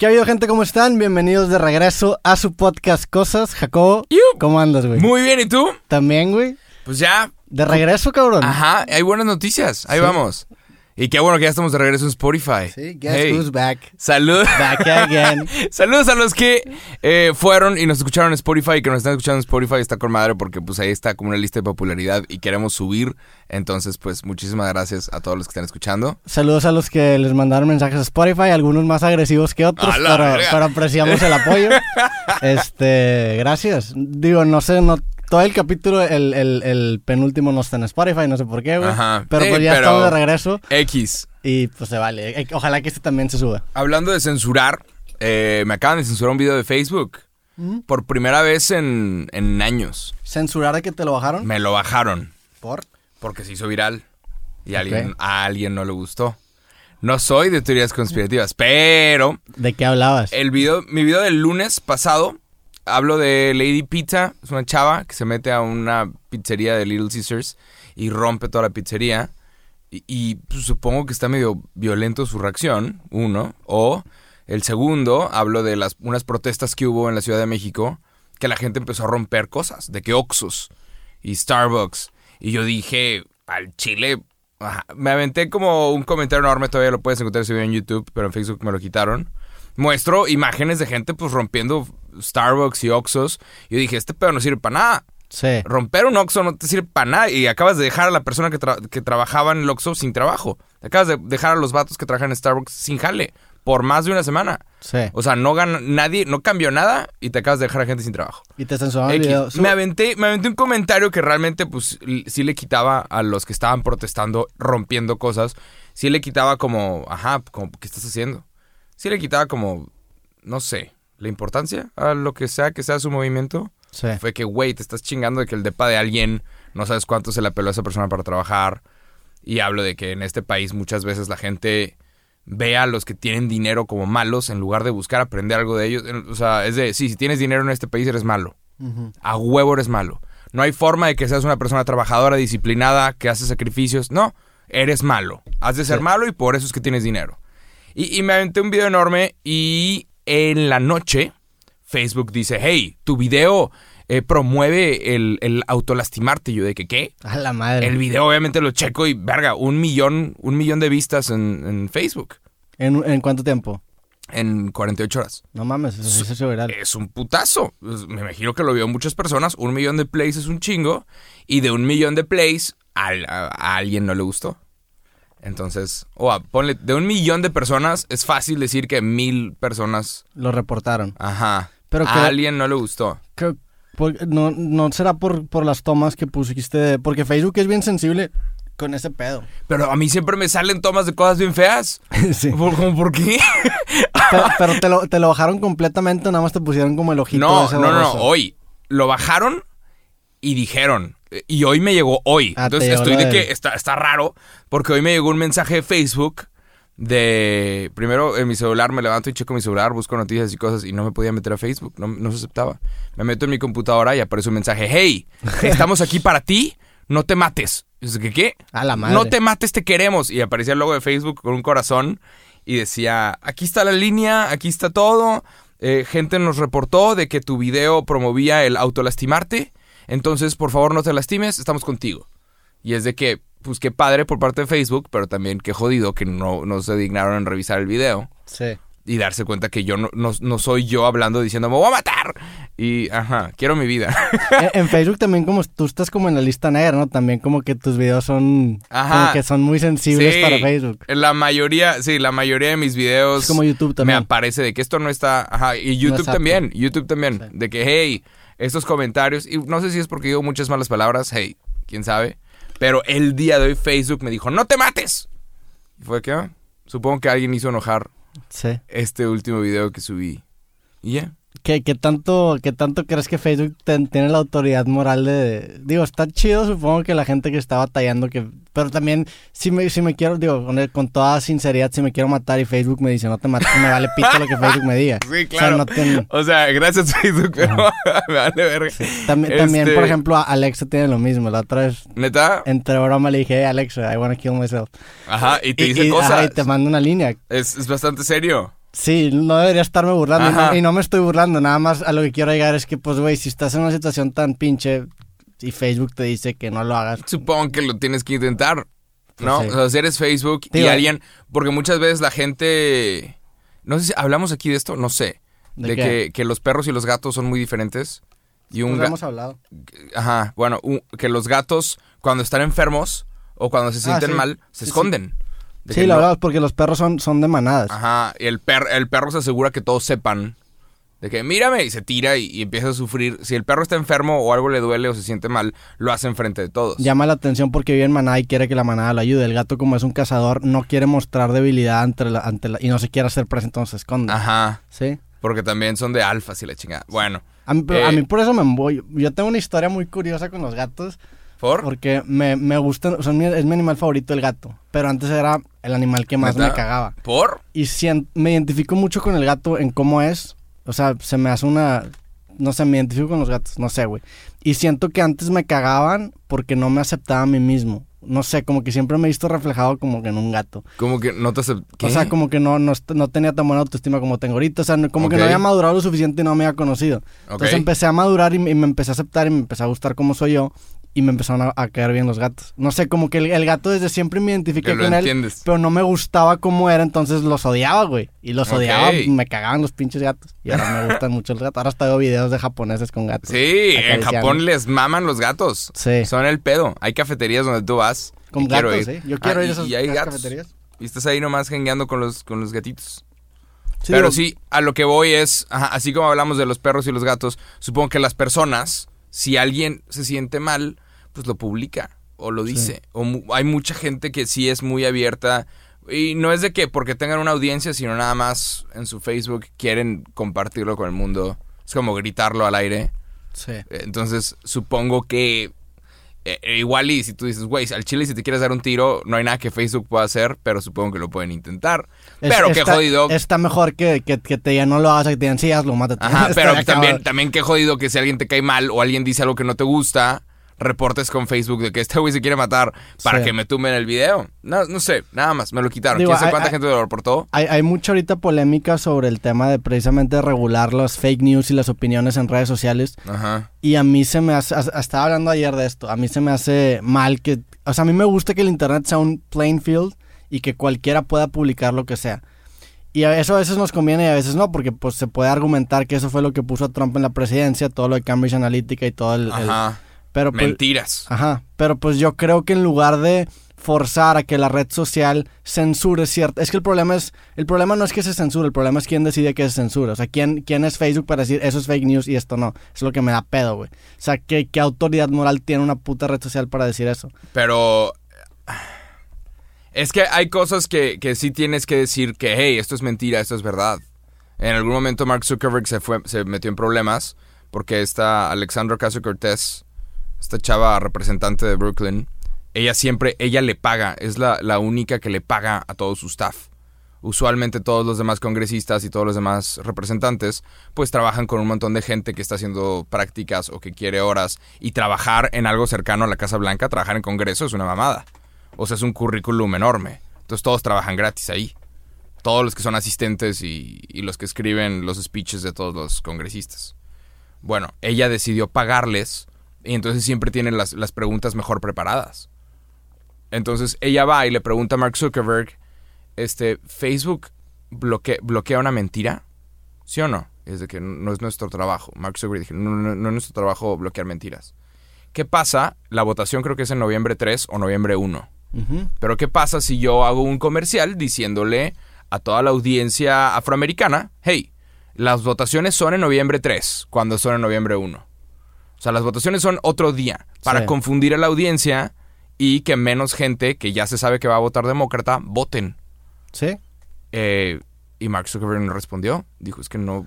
¿Qué ha habido, gente? ¿Cómo están? Bienvenidos de regreso a su podcast Cosas. Jacobo, ¿cómo andas, güey? Muy bien, ¿y tú? También, güey. Pues ya. De regreso, cabrón. Ajá, hay buenas noticias. Ahí vamos. Y qué bueno que ya estamos de regreso en Spotify. Sí, guess who's back. Salud. Back again. Saludos a los que eh, fueron y nos escucharon en Spotify y que nos están escuchando en Spotify. Está con madre porque pues ahí está como una lista de popularidad y queremos subir. Entonces, pues muchísimas gracias a todos los que están escuchando. Saludos a los que les mandaron mensajes a Spotify, algunos más agresivos que otros, pero, pero apreciamos el apoyo. este, gracias. Digo, no sé, no todo el capítulo, el, el, el penúltimo no está en Spotify, no sé por qué, güey. Ajá. Pero pues ya pero- estamos de regreso X. y pues se vale. Eh, Ojalá que este también se suba. Hablando de censurar, eh, me acaban de censurar un video de Facebook. Por primera vez en, en años. ¿Censurar de que te lo bajaron? Me lo bajaron. ¿Por? Porque se hizo viral. Y a alguien, a alguien no le gustó. No soy de teorías conspirativas, pero ¿De qué hablabas? el video, mi video del lunes pasado, hablo de Lady Pizza, es una chava que se mete a una pizzería de Little Caesars y rompe toda la pizzería. Y, pues, supongo que está medio violento su reacción, uno. O el segundo, hablo de las unas protestas que hubo en la Ciudad de México, que la gente empezó a romper cosas, de que Oxxos y Starbucks. Y yo dije, al chile, ajá, me aventé como un comentario enorme, todavía lo puedes encontrar ese video en YouTube, pero en Facebook me lo quitaron. Muestro imágenes de gente pues rompiendo Starbucks y Oxxos. Y yo dije, este pedo no sirve para nada. Sí. Romper un Oxxo no te sirve para nada y acabas de dejar a la persona que, tra- que trabajaba en el Oxxo sin trabajo. Acabas de dejar a los vatos que trabajan en Starbucks sin jale por más de una semana. Sí. O sea, no gana nadie, no cambió nada y te acabas de dejar a gente sin trabajo. Y te censuraron el video. Me aventé, me aventé un comentario que realmente pues sí le quitaba a los que estaban protestando, rompiendo cosas, sí le quitaba como, ajá, como, ¿qué estás haciendo? Sí le quitaba como, no sé, la importancia a lo que sea que sea su movimiento. Sí. Fue que, güey, te estás chingando de que el depa de alguien no sabes cuánto se le apeló a esa persona para trabajar. Y hablo de que en este país muchas veces la gente ve a los que tienen dinero como malos en lugar de buscar aprender algo de ellos. O sea, es de, sí, si tienes dinero en este país eres malo. A huevo eres malo. No hay forma de que seas una persona trabajadora, disciplinada, que hace sacrificios. No, eres malo. Has de ser Sí. malo y por eso es que tienes dinero. Y, y me aventé un video enorme y en la noche Facebook dice, hey, tu video eh, promueve el, el autolastimarte. Y yo de que, ¿qué? A la madre. El video obviamente lo checo y, verga, un millón, un millón de vistas en, en Facebook ¿En, ¿En cuánto tiempo? en 48 horas. No mames, eso hizo viral. Es un putazo. Me imagino que lo vio muchas personas. Un millón de plays es un chingo. Y de un millón de plays, a alguien no le gustó. Entonces, o a- ponle, de un millón de personas, es fácil decir que mil personas, Lo reportaron. ajá, Pero a que- alguien no le gustó. Por- no, no será por, por las tomas que pusiste, de- porque Facebook es bien sensible con ese pedo. Pero a mí siempre me salen tomas de cosas bien feas. sí. ¿Por, como, ¿por qué? Pero, pero te, lo, te lo bajaron completamente, nada más te pusieron como el ojito No, ese no, no, hoy. Lo bajaron y dijeron. Y hoy me llegó hoy. Ah, Entonces estoy de que está, está raro. Porque hoy me llegó un mensaje de Facebook de. Primero en mi celular me levanto y checo mi celular, busco noticias y cosas y no me podía meter a Facebook. No, no se aceptaba. Me meto en mi computadora y aparece un mensaje: Hey, estamos aquí para ti, no te mates. Yo, ¿Qué? qué? A la madre. No te mates, te queremos. Y aparecía el logo de Facebook con un corazón y decía, aquí está la línea, aquí está todo. Eh, gente nos reportó de que tu video promovía el autolastimarte. Entonces, por favor, no te lastimes, estamos contigo. Y es de que, pues qué padre por parte de Facebook, pero también qué jodido que no, no se dignaron en revisar el video Sí. y darse cuenta que yo no, no, no soy yo hablando diciendo, me voy a matar. Y, ajá, quiero mi vida. en, en Facebook también como tú estás como en la lista negra, ¿no? También como que tus videos son Ajá. como que son muy sensibles Sí, para Facebook. La mayoría, sí, la mayoría de mis videos. Es como YouTube Me también. aparece de que esto no está. Ajá, y YouTube también. YouTube también. Sí. De que, hey, estos comentarios. Y no sé si es porque digo muchas malas palabras. Hey, quién sabe. Pero el día de hoy Facebook me dijo: ¡No te mates! Y fue que, ah, supongo que alguien hizo enojar Sí. este último video que subí. Y ya. ¿Qué, qué tanto, ¿Qué tanto crees que Facebook ten- tiene la autoridad moral de... Digo, está chido, supongo que la gente que está batallando, que pero también, si me, si me quiero, digo, con, con toda sinceridad, si me quiero matar y Facebook me dice, no te mates, me vale pito lo que Facebook me diga. Sí, O claro. sea, no ten- O sea, gracias Facebook, pero me vale verga. También, también, Este, por ejemplo, a Alexa tiene lo mismo. La otra vez, Neta, entre broma, le dije, hey, Alexa, I wanna kill myself. ajá, y te dice y, cosas. ajá, y te manda una línea. Es, es bastante serio. Sí, no debería estarme burlando. Y no, Ajá. y no me estoy burlando. Nada más a lo que quiero llegar es que, pues, güey, si estás en una situación tan pinche y Facebook te dice que no lo hagas. Supongo que lo tienes que intentar, ¿no? Pues sí. O sea, si eres Facebook y alguien... Porque muchas veces la gente... No sé si hablamos aquí de esto, no sé. ¿De que, que los perros y los gatos son muy diferentes. Y un Pues hemos hablado. Ajá, bueno, un- que los gatos cuando están enfermos o cuando se sienten Ah, sí. mal, se Sí, esconden. De Sí, la no- verdad, porque los perros son, son de manadas. Ajá, y el, per- el perro se asegura que todos sepan de que mírame y se tira y, y empieza a sufrir. Si el perro está enfermo o algo le duele o se siente mal, lo hace enfrente de todos. Llama la atención porque vive en manada y quiere que la manada lo ayude. El gato, como es un cazador, no quiere mostrar debilidad ante la, ante la- y no se quiere hacer presente, entonces se esconde. Ajá, Sí. porque también son de alfas y la chingada. Bueno, A mí, pero a Eh. mí por eso me voy. Yo tengo una historia muy curiosa con los gatos. ¿Por? Porque me, me gustan, son mi- es mi animal favorito el gato. Pero antes era el animal que más ¿Neta? me cagaba. ¿Por? Y sien- me identifico mucho con el gato en cómo es. O sea, se me hace una... No sé, me identifico con los gatos, no sé, güey. Y siento que antes me cagaban porque no me aceptaba a mí mismo. No sé, como que siempre me he visto reflejado como que en un gato. Como que no te acep- ¿Qué? O sea, como que no, no, no tenía tan buena autoestima como tengo ahorita. O sea, no- como que no había madurado lo suficiente y no me había conocido. Ok. Entonces empecé a madurar y, me- y me empecé a aceptar y me empecé a gustar como soy yo. Y me empezaron a, a caer bien los gatos. No sé, como que el, el gato desde siempre me identifiqué con él. entiendes. Pero no me gustaba cómo era, entonces los odiaba, güey. Y los Ok. odiaba, me cagaban los pinches gatos. Y ahora me gustan mucho los gatos. Ahora hasta veo videos de japoneses con gatos. Sí, en. Japón les maman los gatos. Sí. Son el pedo. Hay cafeterías donde tú vas. Con quiero gatos, ir. sí. Yo quiero Ah, ir a esas y hay esas gatos. cafeterías. Y estás ahí nomás jengueando con los, con los gatitos. Sí, Pero digo, sí, a lo que voy es, ajá, así como hablamos de los perros y los gatos, supongo que las personas, si alguien se siente mal, pues lo publica o lo dice. O mu- hay mucha gente que sí es muy abierta y no es de que porque tengan una audiencia, sino nada más en su Facebook quieren compartirlo con el mundo. Es como gritarlo al aire. Sí. Entonces, supongo que eh, eh, igual y si tú dices, güey, al chile si te quieres dar un tiro, no hay nada que Facebook pueda hacer, pero supongo que lo pueden intentar. Es- pero qué jodido. Está mejor que, que, que te digan no lo hagas, que te digan sí, hazlo, mátate. Ajá, pero también, también qué jodido que si alguien te cae mal o alguien dice algo que no te gusta, reportes con Facebook de que este güey se quiere matar para Sí. que me tumben el video. No, no sé, nada más, me lo quitaron. Digo, ¿Quién sabe cuánta hay- gente lo reportó? Hay, hay mucha ahorita polémica sobre el tema de precisamente regular las fake news y las opiniones en redes sociales. Ajá. Y a mí se me hace, estaba hablando ayer de esto, a mí se me hace mal que, o sea, a mí me gusta que el Internet sea un plain field y que cualquiera pueda publicar lo que sea. Y eso a veces nos conviene y a veces no, porque pues se puede argumentar que eso fue lo que puso a Trump en la presidencia, todo lo de Cambridge Analytica y todo el... el-. Pero pues, Mentiras. Ajá, pero pues yo creo que en lugar de forzar a que la red social censure cierta... Es que el problema es... El problema no es que se censure, el problema es quién decide que se censura. O sea, quién, quién es Facebook para decir eso es fake news y esto no. Es lo que me da pedo, güey. O sea, ¿qué, qué autoridad moral tiene una puta red social para decir eso? Pero. Es que hay cosas que, que sí tienes que decir que, hey, esto es mentira, esto es verdad. En algún momento Mark Zuckerberg se, fue, se metió en problemas porque esta Alexandra Ocasio Cortés, esta chava representante de Brooklyn, ella siempre, ella le paga, es la, la única que le paga a todo su staff. Usualmente todos los demás congresistas y todos los demás representantes pues trabajan con un montón de gente que está haciendo prácticas o que quiere horas y trabajar en algo cercano a la Casa Blanca, trabajar en Congreso es una mamada. O sea, es un currículum enorme. Entonces todos trabajan gratis ahí. Todos los que son asistentes y, y los que escriben los speeches de todos los congresistas. Bueno, ella decidió pagarles y entonces siempre tienen las, las preguntas mejor preparadas. Entonces ella va y le pregunta a Mark Zuckerberg, este, ¿Facebook bloque- bloquea una mentira? ¿Sí o no? Es de que no es nuestro trabajo. Mark Zuckerberg dijo, no, no, no es nuestro trabajo bloquear mentiras. ¿Qué pasa? La votación creo que es en noviembre 3 o noviembre 1. Ujú. Pero ¿qué pasa si yo hago un comercial diciéndole a toda la audiencia afroamericana, hey, las votaciones son en noviembre 3, cuando son en noviembre 1? O sea, las votaciones son otro día, para Sí. confundir a la audiencia y que menos gente que ya se sabe que va a votar demócrata voten. ¿Sí? Eh, y Mark Zuckerberg no respondió. Dijo, es que no...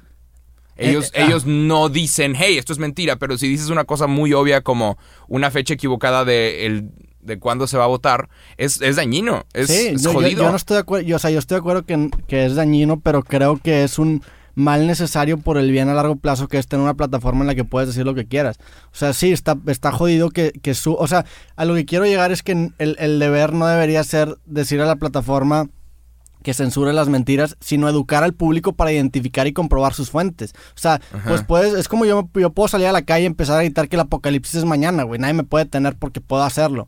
Ellos, Eh, ah. ellos no dicen, hey, esto es mentira, pero si dices una cosa muy obvia como una fecha equivocada de, el, de cuándo se va a votar, es, es dañino, es, sí, es yo, yo- jodido. yo no estoy de acuerdo, yo, o sea, yo estoy de acuerdo que, que es dañino, pero creo que es un mal necesario por el bien a largo plazo que es tener una plataforma en la que puedes decir lo que quieras. O sea, sí, está, está jodido que, que su... O sea, a lo que quiero llegar es que el, el deber no debería ser decir a la plataforma que censure las mentiras, sino educar al público para identificar y comprobar sus fuentes. O sea, pues puedes, es como yo, yo puedo salir a la calle y empezar a gritar que el apocalipsis es mañana, güey. Nadie me puede tener porque puedo hacerlo.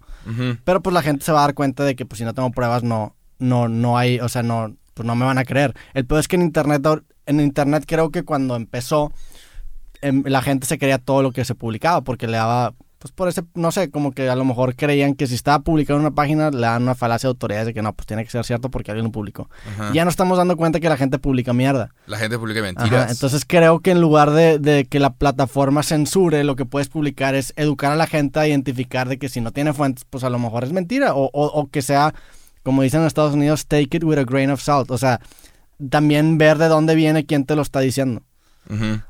Pero pues la gente se va a dar cuenta de que pues si no tengo pruebas no, no, no hay, o sea, no, pues no me van a creer. El peor es que en internet, en internet creo que cuando empezó, em, la gente se creía todo lo que se publicaba porque le daba, pues por ese, no sé, como que a lo mejor creían que si estaba publicado en una página le dan una falacia de autoridades de que no, pues tiene que ser cierto porque alguien lo publicó. Ajá. Y ya no estamos dando cuenta que la gente publica mierda. La gente publica Ajá, mentiras. entonces creo que en lugar de, de que la plataforma censure, lo que puedes publicar es educar a la gente a identificar de que si no tiene fuentes, pues a lo mejor es mentira. O, o- o que sea, como dicen en Estados Unidos, take it with a grain of salt. O sea, también ver de dónde viene quién te lo está diciendo.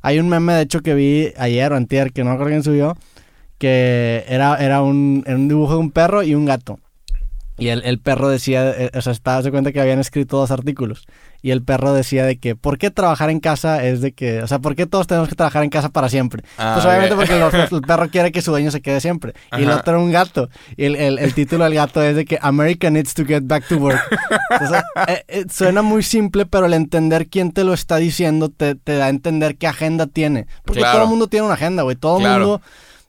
Hay un meme, de hecho, que vi ayer o antier, que no recuerdo quién subió, que era, era, un, era un dibujo de un perro y un gato. Y el, el perro decía, eh, o sea, estaba de cuenta que habían escrito dos artículos. Y el perro decía de que, ¿por qué trabajar en casa es de que, o sea, ¿por qué todos tenemos que trabajar en casa para siempre? Ah, pues obviamente ok. porque los- el perro quiere que su dueño se quede siempre. Y el Ajá. otro era un gato. Y el, el- el título del gato es de que America needs to get back to work. Entonces, eh, eh, suena muy simple, pero el entender quién te lo está diciendo te, te da a entender qué agenda tiene. Porque Claro. todo el mundo tiene una agenda, güey. Todo el Claro. mundo...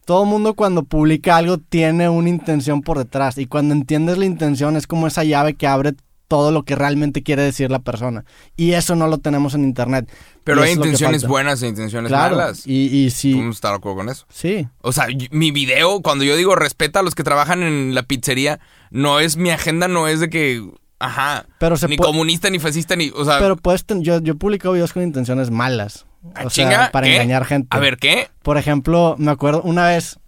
Todo mundo cuando publica algo tiene una intención por detrás y cuando entiendes la intención es como esa llave que abre todo lo que realmente quiere decir la persona. Y eso no lo tenemos en internet. Pero hay intenciones buenas e intenciones Claro. malas. Y, y sí, Podemos estar de acuerdo con eso. sí. O sea, mi video, cuando yo digo respeta a los que trabajan en la pizzería, no es mi agenda, no es de que, ajá, Pero se ni comunista ni fascista ni, o sea, Pero puedes ten- yo, yo he publicado videos con intenciones malas. ¿Ah, O sea, para ¿qué? engañar gente. A ver, ¿qué? Por ejemplo, me acuerdo una vez,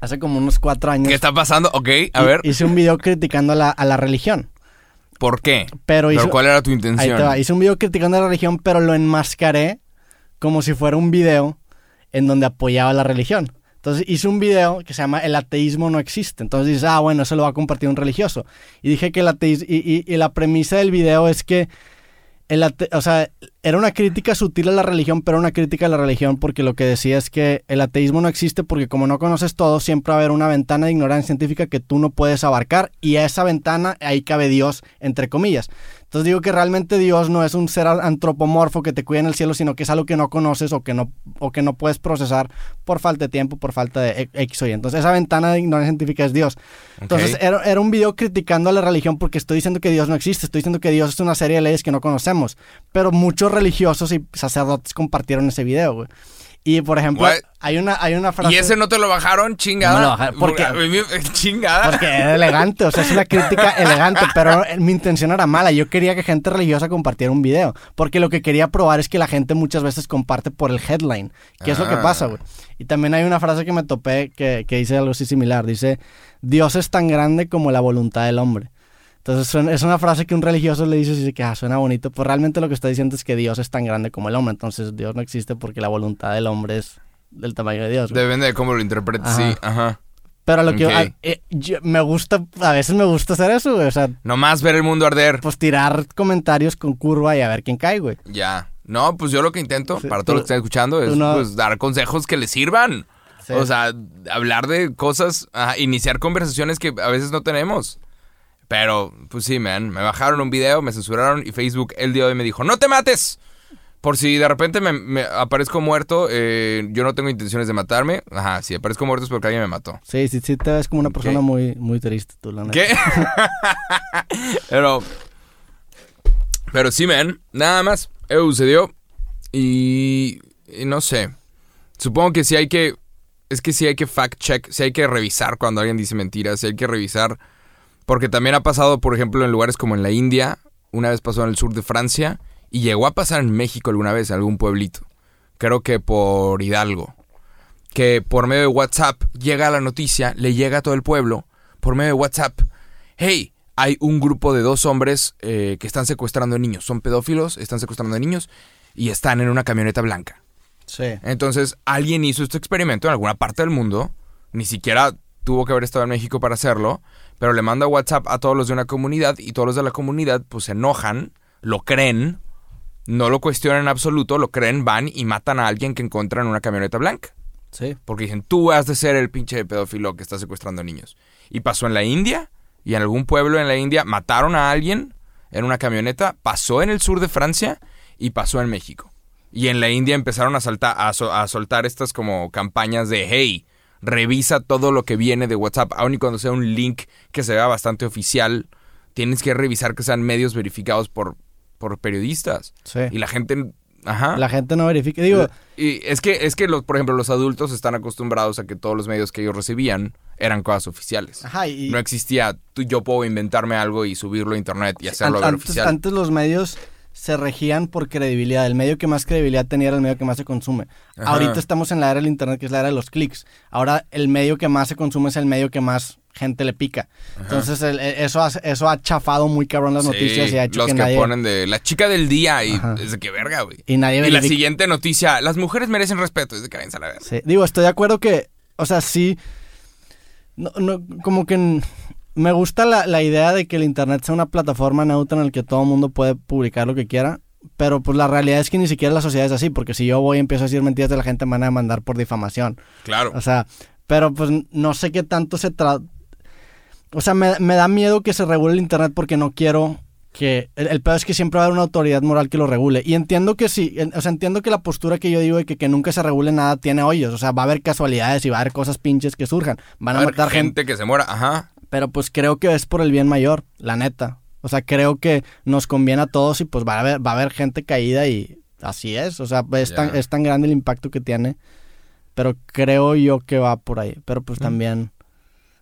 hace como unos cuatro años, ¿Qué está pasando? Ok, a ver, hice un video criticando a la, a la religión. ¿por qué? Pero, ¿cuál era tu ahí intención? te va, hice un video criticando a la religión, pero lo enmascaré como si fuera un video en donde apoyaba a la religión. Entonces hice un video que se llama El ateísmo no existe. Entonces dices, ah, bueno, eso lo va a compartir un religioso. Y dije que el ateísmo, y, y- y la premisa del video es que el ate- o sea, era una crítica sutil a la religión, pero una crítica a la religión porque lo que decía es que el ateísmo no existe porque como no conoces todo, siempre va a haber una ventana de ignorancia científica que tú no puedes abarcar y a esa ventana ahí cabe Dios, entre comillas. Entonces digo que realmente Dios no es un ser antropomorfo que te cuida en el cielo, sino que es algo que no conoces o que no, o que no puedes procesar por falta de tiempo, por falta de e- X o Y. Entonces esa ventana de ignorancia científica es Dios. Entonces era, era un video criticando a la religión porque estoy diciendo que Dios no existe, estoy diciendo que Dios es una serie de leyes que no conocemos. Pero muchos religiosos y sacerdotes compartieron ese video, güey. Y por ejemplo, What? hay una, hay una frase... ¿Y ese no te lo bajaron, chingada? No me lo bajaron, ¿por qué? Chingada. Porque era elegante, o sea, es una crítica elegante, pero mi intención era mala. Yo quería que gente religiosa compartiera un video, porque lo que quería probar es que la gente muchas veces comparte por el headline, que es lo que Ah. pasa, güey. Y también hay una frase que me topé que, que dice algo así similar, dice, Dios es tan grande como la voluntad del hombre. Entonces suena- es una frase que un religioso le dice y dice que ah, suena bonito, pues realmente lo que está diciendo es que Dios es tan grande como el hombre, entonces Dios no existe porque la voluntad del hombre es del tamaño de Dios. güey. Depende de cómo lo interpretes, Ajá. sí, ajá. Pero lo que a- eh, yo- me gusta, a veces me gusta hacer eso, güey, o sea, Nomás ver el mundo arder. pues tirar comentarios con curva y a ver quién cae, güey. Ya. No, pues yo lo que intento, Sí, para todos los que están escuchando, es no- pues, dar consejos que les sirvan. Sí. O sea, hablar de cosas, ajá, iniciar conversaciones que a veces no tenemos. Pero, pues sí, man, me bajaron un video, me censuraron y Facebook el día de hoy me dijo, no te mates. Por si de repente me, me aparezco muerto, eh, yo no tengo intenciones de matarme. Ajá, si aparezco muerto es porque alguien me mató. Sí, sí, sí, te ves como una persona muy, muy triste, tú, la neta. ¿Qué? pero. Pero sí, man. Nada más. Eso sucedió. Y, y no sé. Supongo que sí hay que. Es que sí hay que fact check. Sí hay que revisar cuando alguien dice mentiras. Sí hay que revisar. Porque también ha pasado, por ejemplo, en lugares como en la India. Una vez pasó en el sur de Francia. Y llegó a pasar en México alguna vez, en algún pueblito. Creo que por Hidalgo. Que por medio de WhatsApp llega la noticia, le llega a todo el pueblo. Por medio de WhatsApp. Hey, hay un grupo de dos hombres eh, que están secuestrando niños. Son pedófilos, están secuestrando niños y están en una camioneta blanca. Sí. Entonces, alguien hizo este experimento en alguna parte del mundo. Ni siquiera tuvo que haber estado en México para hacerlo. Pero le manda WhatsApp a todos los de una comunidad y todos los de la comunidad pues se enojan, lo creen, no lo cuestionan en absoluto, lo creen, van y matan a alguien que encuentran en una camioneta blanca. Sí. Porque dicen, tú has de ser el pinche pedófilo que está secuestrando niños. Y pasó en la India, y en algún pueblo en la India mataron a alguien en una camioneta, pasó en el sur de Francia y pasó en México. Y en la India empezaron a, saltar, a, so- a soltar estas como campañas de, hey, revisa todo lo que viene de WhatsApp, aun y cuando sea un link que se vea bastante oficial, tienes que revisar que sean medios verificados por, por periodistas. Sí. Y la gente, ajá. La gente no verifica. Digo, Y es que, es que los, por ejemplo, los adultos están acostumbrados a que todos los medios que ellos recibían eran cosas oficiales. ajá, y No existía, tú, yo puedo inventarme algo y subirlo a internet y hacerlo antes, oficial. antes los medios se regían por credibilidad. El medio que más credibilidad tenía era el medio que más se consume. Ajá. Ahorita estamos en la era del internet, que es la era de los clics. Ahora el medio que más se consume es el medio que más gente le pica. Entonces el- eso, ha, eso ha chafado muy cabrón las Sí, noticias y ha hecho los que, que, nadie... ponen de la chica del día y Ajá. es de que verga, güey. Y nadie Y la siguiente noticia, las mujeres merecen respeto, es de que a la verga. Sí, digo, estoy de acuerdo que, o sea, sí, no, no, como que me gusta la, la idea de que el Internet sea una plataforma neutra en la que todo el mundo puede publicar lo que quiera, pero pues la realidad es que ni siquiera la sociedad es así, porque si yo voy y empiezo a decir mentiras de la gente me van a demandar por difamación. Claro. O sea, pero pues no sé qué tanto se trata... O sea, me, me da miedo que se regule el Internet porque no quiero que... El, el peor es que siempre va a haber una autoridad moral que lo regule. Y entiendo que sí, en- o sea, entiendo que la postura que yo digo de que, que nunca se regule nada tiene hoyos. O sea, va a haber casualidades y va a haber cosas pinches que surjan. Van a, Va a haber matar gente. gente que se muera, ajá. Pero pues creo que es por el bien mayor, la neta. O sea, creo que nos conviene a todos y pues va a haber, va a haber gente caída y así es. O sea, es, tan, es tan grande el impacto que tiene. Pero creo yo que va por ahí. Pero pues también,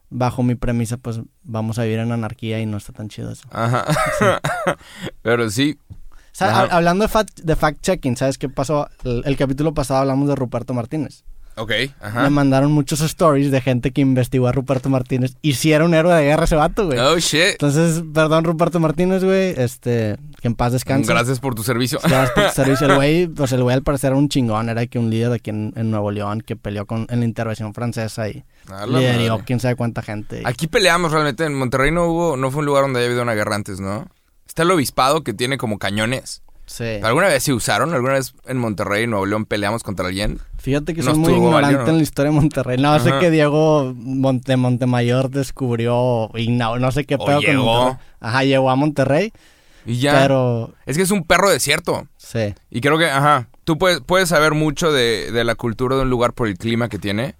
bajo mi premisa, pues vamos a vivir en anarquía y no está tan chido eso. Ajá. Pero sí, O sea, Ajá. hablando de fact, de fact-checking, ¿sabes qué pasó? El, el capítulo pasado hablamos de Ruperto Martínez. Ok, Me mandaron muchos stories de gente que investigó a Ruperto Martínez y si era un héroe de guerra ese vato, güey. Oh, shit. Entonces, perdón, Ruperto Martínez, güey. Este, que en paz descanse. Gracias por tu servicio. Gracias por tu servicio. El güey, pues el güey al parecer era un chingón. Era que un líder de aquí en, en Nuevo León que peleó con, en la intervención francesa y lideró quién sabe cuánta gente. Aquí peleamos realmente. En Monterrey no hubo, no fue un lugar donde haya habido una guerra antes, ¿no? Está el obispado que tiene como cañones. Sí. ¿Alguna vez se usaron? ¿Alguna vez en Monterrey, Nuevo León, peleamos contra alguien? Fíjate que No soy muy ignorante en la historia de Monterrey. No, sé que Diego Monte, Montemayor descubrió y no, no sé qué pedo con llegó. Monterrey. Ajá, llegó a Monterrey, Y ya. pero Es que es un perro desierto. sí. Y creo que, ajá, tú puedes, puedes saber mucho de, de la cultura de un lugar por el clima que tiene.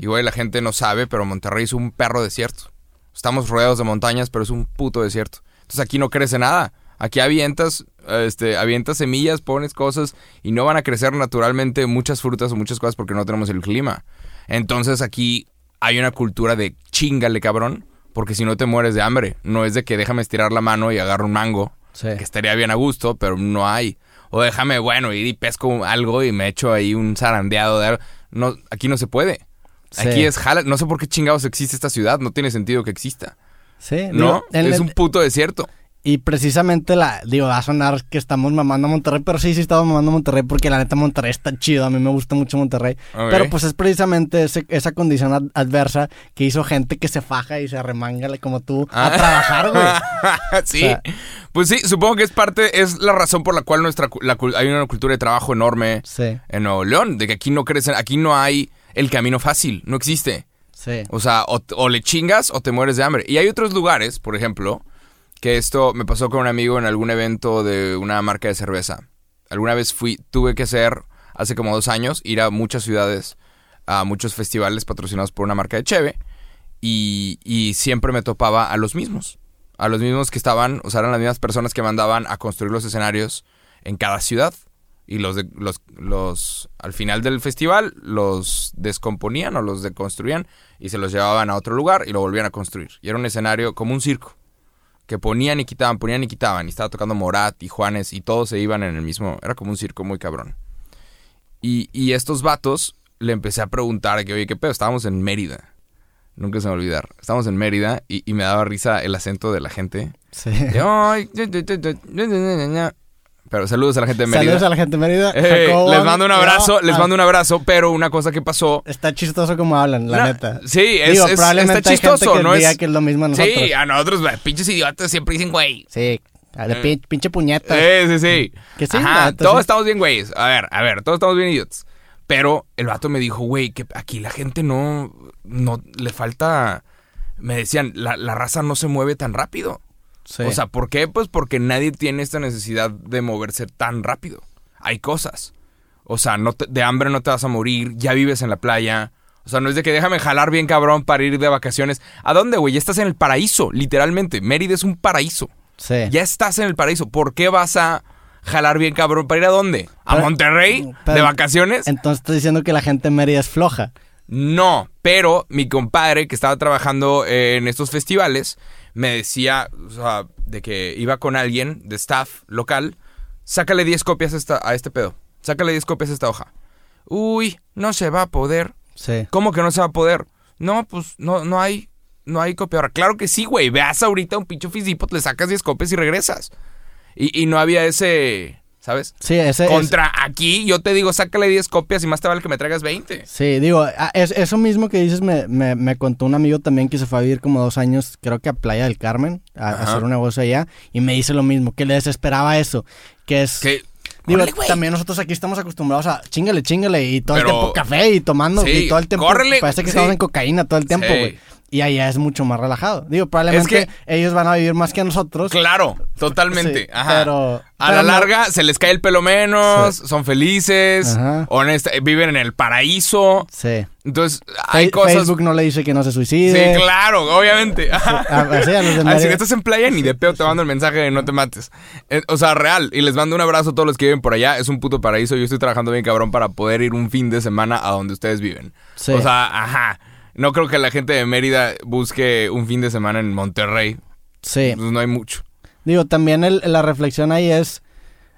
Igual la gente no sabe, pero Monterrey es un perro desierto. Estamos rodeados de montañas, pero es un puto desierto. Entonces aquí no crece nada. Aquí avientas, este, avientas semillas, pones cosas y no van a crecer naturalmente muchas frutas o muchas cosas porque no tenemos el clima. Entonces aquí hay una cultura de chingale cabrón, porque si no te mueres de hambre. No es de que déjame estirar la mano y agarro un mango, Sí. que estaría bien a gusto, pero no hay. O déjame, bueno, ir y pesco algo y me echo ahí un zarandeado de algo. No, aquí no se puede. Sí. Aquí es jala. No sé por qué chingados existe esta ciudad. No tiene sentido que exista. Sí, ¿No? digo, es el- un puto desierto. Y precisamente la, digo, va a sonar que estamos mamando a Monterrey, pero sí, sí estamos mamando a Monterrey porque la neta Monterrey está chido, a mí me gusta mucho Monterrey. Pero pues es precisamente ese- esa condición ad- adversa que hizo gente que se faja y se arremanga como tú a Ah. trabajar, güey. sí. O sea- pues sí, supongo que es parte, es la razón por la cual nuestra la hay una cultura de trabajo enorme Sí, en Nuevo León. De que aquí no crecen, aquí no hay el camino fácil. No existe. sí. O sea, o, o le chingas o te mueres de hambre. Y hay otros lugares, por ejemplo, que esto me pasó con un amigo en algún evento de una marca de cerveza. Alguna vez fui, tuve que hacer, hace como dos años, ir a muchas ciudades, a muchos festivales patrocinados por una marca de Cheve. Y, y siempre me topaba a los mismos. A los mismos que estaban, o sea, eran las mismas personas que mandaban a construir los escenarios en cada ciudad. Y los, de- los, los, al final del festival, los descomponían o los deconstruían y se los llevaban a otro lugar y lo volvían a construir. Y era un escenario como un circo, que ponían y quitaban, ponían y quitaban. Y estaba tocando Morat y Juanes y todos se iban en el mismo, era como un circo muy cabrón. Y, y estos vatos le empecé a preguntar que, oye, ¿qué pedo? Estábamos en Mérida. Nunca se me va a olvidar. Estábamos en Mérida y, y me daba risa el acento de la gente. sí. De, pero saludos a la gente de Mérida. Saludos a la gente de Mérida. Eh, eh, les mando un abrazo, les mando un abrazo, pero una cosa que pasó. Está chistoso como hablan, la neta. Sí, es, Digo, probablemente está hay gente que ¿no? Es... que es lo mismo a nosotros. Sí, a nosotros, eh, pinches idiotas siempre dicen, güey. Sí. A la eh, pinche puñeta. Sí, sí, sí. Que sí, Ajá, vato, todos estamos bien, güeyes. A ver, a ver, todos estamos bien idiotas. Pero el vato me dijo, güey, que aquí la gente no, no le falta. Me decían, la, la raza no se mueve tan rápido. Sí. O sea, ¿por qué? Pues porque nadie tiene esta necesidad de moverse tan rápido. Hay cosas. O sea, no te- de hambre no te vas a morir, ya vives en la playa. O sea, no es de que déjame jalar bien cabrón para ir de vacaciones. ¿A dónde, güey? Ya estás en el paraíso, literalmente. Mérida es un paraíso. Sí. Ya estás en el paraíso. ¿Por qué vas a jalar bien cabrón para ir a dónde? ¿A Pero- Monterrey? pero- ¿De vacaciones? Entonces estás diciendo que la gente en Mérida es floja. No, pero mi compadre que estaba trabajando en estos festivales me decía, o sea, de que iba con alguien de staff local, sácale 10 copias a, esta- a este pedo, sácale 10 copias a esta hoja. Uy, no se va a poder. Sí. ¿Cómo que no se va a poder? No, pues no, no hay, no hay copiadora. Claro que sí, güey. Veas ahorita un pincho fisipot, le sacas 10 copias y regresas. Y, y no había ese, ¿sabes? Sí, ese es- Contra aquí, yo te digo, sácale 10 copias y más te vale que me traigas 20. Sí, digo, a- es- eso mismo que dices me, me, me contó un amigo también que se fue a vivir como dos años, creo que a Playa del Carmen, a, hacer un negocio allá, y me dice lo mismo, que le desesperaba eso, que es... Que, Digo, órale, güey. también nosotros aquí estamos acostumbrados a chingale, chingale, y todo Pero- el tiempo café y tomando, Sí, y todo el tiempo córrele, parece que sí. estamos en cocaína todo el tiempo, Sí. Y allá es mucho más relajado. Digo, probablemente Es que- ellos van a vivir más que nosotros. Claro, totalmente. Sí, Ajá. pero- a pero la no- larga se les cae el pelo menos, son felices, Ajá. honesta- viven en el paraíso. Sí. Entonces, hay Fe- cosas. Facebook no le dice que no se suicide. Sí, claro, obviamente. Así Mérida. que estás en playa ni de peo te mando el mensaje de no te mates. Eh, o sea, real. Y les mando un abrazo a todos los que viven por allá. Es un puto paraíso. Yo estoy trabajando bien cabrón para poder ir un fin de semana a donde ustedes viven. Sí. O sea, ajá. No creo que la gente de Mérida busque un fin de semana en Monterrey. Sí. Pues no hay mucho. Digo, también el- la reflexión ahí es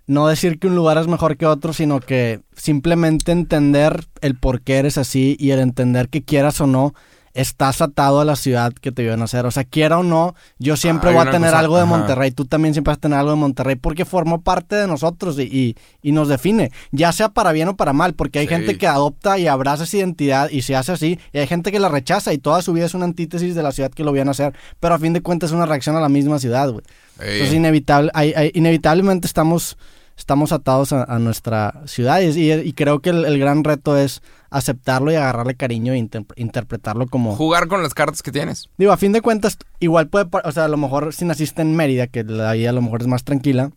no decir que un lugar es mejor que otro, sino que simplemente entender el por qué eres así y el entender que quieras o no, estás atado a la ciudad que te vio nacer. O sea, quiera o no, yo siempre voy a tener cosa- algo de ajá. Monterrey, tú también siempre vas a tener algo de Monterrey porque formó parte de nosotros y, y- y nos define, ya sea para bien o para mal, porque hay Sí. gente que adopta y abraza esa identidad y se hace así, y hay gente que la rechaza y toda su vida es una antítesis de la ciudad que lo vio nacer, pero a fin de cuentas es una reacción a la misma ciudad, güey. Entonces, inevitable, hay- hay- inevitablemente estamos, estamos atados a, a nuestra ciudad y, y creo que el, el gran reto es aceptarlo y agarrarle cariño e inter- interpretarlo como... jugar con las cartas que tienes. Digo, a fin de cuentas, igual puede, o sea, a lo mejor si naciste en Mérida, que la vida a lo mejor es más tranquila,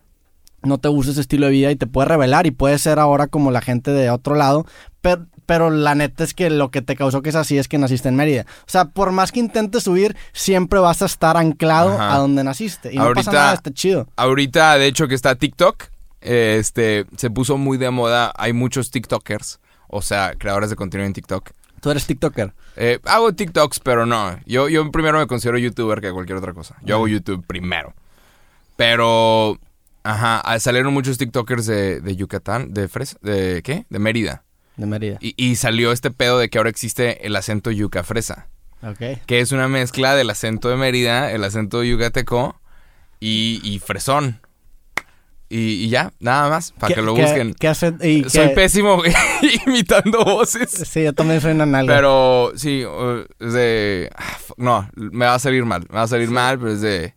no te gusta ese estilo de vida y te puede revelar y puede ser ahora como la gente de otro lado, pero, pero la neta es que lo que te causó que es así es que naciste en Mérida. O sea, por más que intentes huir, siempre vas a estar anclado Ajá. a donde naciste. Y no Ahorita- pasa nada, está chido. Ahorita, de hecho, que está TikTok, este, se puso muy de moda. Hay muchos TikTokers, o sea, creadores de contenido en TikTok. Tú eres TikToker. Eh, hago TikToks, pero no. Yo, yo primero me considero YouTuber que cualquier otra cosa. Yo hago YouTube primero. Pero, ajá, ah, salieron muchos TikTokers de, de Yucatán, de Fresa, de ¿qué? De Mérida. De Mérida. Y, y salió este pedo de que ahora existe el acento yuca fresa. Ok. que es una mezcla del acento de Mérida, el acento yucateco y, y fresón. Y, y ya, nada más, para ¿Qué- que lo qué- busquen. ¿Qué hace? Y Soy qué- pésimo güey, imitando voces. Sí, yo también soy una nalga. Pero sí, uh, es de... ah, No, me va a salir mal, me va a salir mal, pero es de...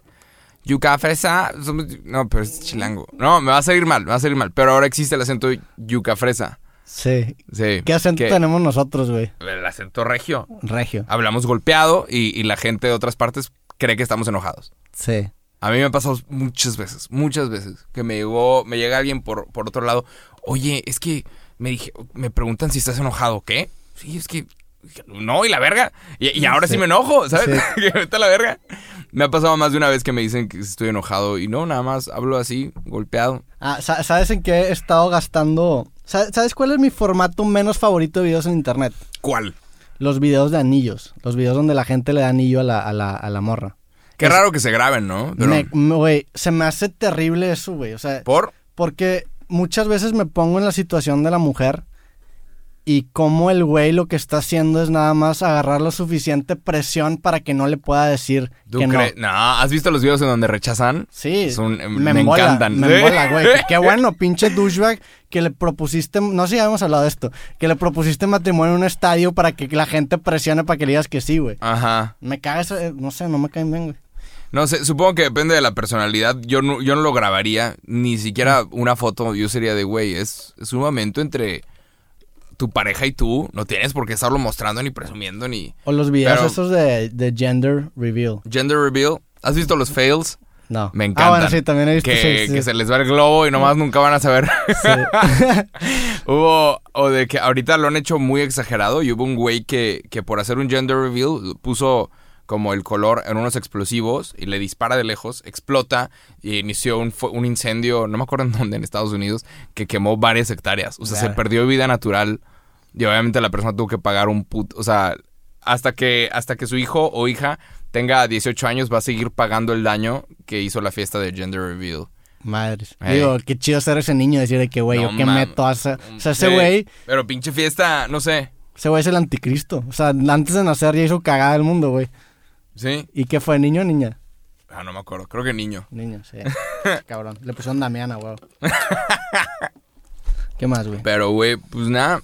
Yuca fresa, somos- no, pero es chilango. No, me va a salir mal, me va a salir mal. Pero ahora existe el acento yuca fresa. Sí. Sí. ¿Qué acento que- tenemos nosotros, güey? El acento regio. Regio. Hablamos golpeado y, y la gente de otras partes cree que estamos enojados. Sí. A mí me ha pasado muchas veces, muchas veces, que me llegó, me llega alguien por, por otro lado, oye, es que me dije, me preguntan si estás enojado, ¿qué? Sí, es que, no, y la verga. Y, y ahora sí. Sí. me enojo, ¿sabes? Sí. a la verga. Me ha pasado más de una vez que me dicen que estoy enojado y no, nada más hablo así, golpeado. Ah, sa- ¿sabes en qué he estado gastando? Sa- ¿Sabes cuál es mi formato menos favorito de videos en internet? ¿Cuál? Los videos de anillos. Los videos donde la gente le da anillo a la, a la, a la morra. Qué Es- raro que se graben, ¿no? Güey, se me hace terrible eso, güey. O sea, ¿Por? porque muchas veces me pongo en la situación de la mujer y como el güey lo que está haciendo es nada más agarrar lo suficiente presión para que no le pueda decir ¿Tú que no. No. ¿has visto los videos en donde rechazan? Sí, Son- me, me mola, encantan. Me Sí. mola, güey. Qué bueno, pinche douchebag, que le propusiste, no sé si habíamos hablado de esto, que le propusiste matrimonio en un estadio para que la gente presione para que le digas que sí, güey. Ajá. Me caga eso, eh, no sé, no me caen bien, güey. No sé, supongo que depende de la personalidad. Yo no, yo no lo grabaría, ni siquiera una foto. Yo sería de, güey, es, es un momento entre tu pareja y tú. No tienes por qué estarlo mostrando ni presumiendo ni... O los videos Pero- esos de, de gender reveal. Gender reveal. ¿Has visto los fails? No. Me encanta. Ah, bueno, sí, también he visto que, que se les va el globo y nomás nunca van a saber. hubo, o de que ahorita lo han hecho muy exagerado y hubo un güey que, que por hacer un gender reveal puso como el color en unos explosivos y le dispara de lejos, explota y inició un, un incendio, no me acuerdo en dónde, en Estados Unidos, que quemó varias hectáreas. O sea, se perdió vida natural y obviamente la persona tuvo que pagar un put... O sea, hasta que, hasta que su hijo o hija tenga 18 años va a seguir pagando el daño que hizo la fiesta de Gender Reveal. Madre. Digo, qué chido ser ese niño decir de que, güey, yo qué meto a O sea, ese güey... Pero pinche fiesta, no sé. Ese güey es el anticristo. O sea, antes de nacer ya hizo cagada el mundo, güey. Sí. ¿Y qué fue, niño o niña? Ah, no me acuerdo. Creo que niño. Niño, sí. Cabrón. Le pusieron Damiana, güey. ¿Qué más, güey? Pero, güey, pues nada.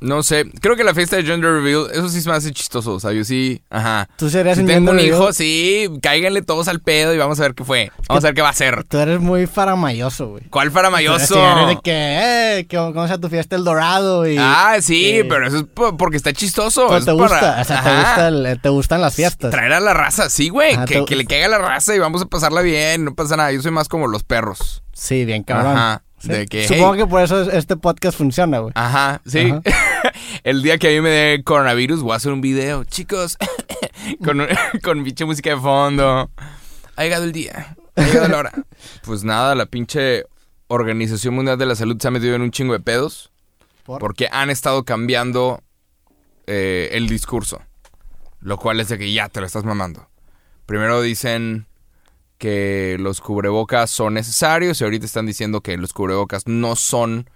No sé, creo que la fiesta de gender reveal, eso sí se me hace chistoso, o sea, yo sí, ajá. ¿Tú serías si tengo un hijo, sí, cáiganle todos al pedo y vamos a ver qué fue. Vamos a ver qué va a ser. Tú eres muy faramayoso, güey. ¿Cuál faramayoso? de que, eh, que cómo sea tu fiesta el dorado y... Ah, sí, pero eso es porque está chistoso. te gusta, o sea, te, gusta te, gustan las fiestas. Traer a la raza, sí, güey, que, que, le caiga la raza y vamos a pasarla bien, no pasa nada. Yo soy más como los perros. Sí, bien cabrón. Ajá. Supongo que por eso este podcast funciona, güey. Ajá, sí. El día que a mí me dé coronavirus voy a hacer un video, chicos, con, con pinche música de fondo. Ha llegado el día, ha llegado la hora. Pues nada, la pinche Organización Mundial de la Salud se ha metido en un chingo de pedos. Porque han estado cambiando eh, el discurso. Lo cual es de que ya te lo estás mamando. Primero dicen que los cubrebocas son necesarios y ahorita están diciendo que los cubrebocas no son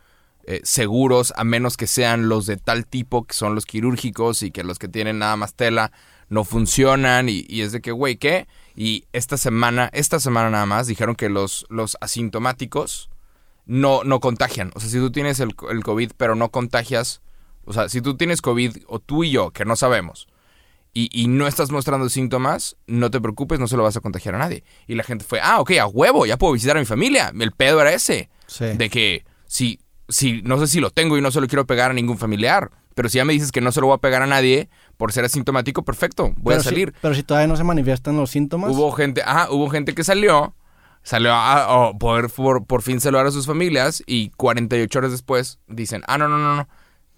eh, seguros a menos que sean los de tal tipo que son los quirúrgicos y que los que tienen nada más tela no funcionan y, es de que, güey, ¿qué? Y esta semana, esta semana nada más dijeron que los, los asintomáticos no, no contagian. O sea, si tú tienes el, el COVID pero no contagias, o sea, si tú tienes COVID o tú y yo, que no sabemos, y, no estás mostrando síntomas, no te preocupes, no se lo vas a contagiar a nadie. Y la gente fue, ah, ok, a huevo, ya puedo visitar a mi familia. El pedo era ese. De que si, si, no sé si lo tengo y no se lo quiero pegar a ningún familiar. Pero si ya me dices que no se lo voy a pegar a nadie por ser asintomático, perfecto, voy a salir. pero si todavía no se manifiestan los síntomas. Hubo gente, ah, hubo gente que salió, salió a, poder por, por, fin saludar a sus familias y 48 horas después dicen, ah, no, no, no, no,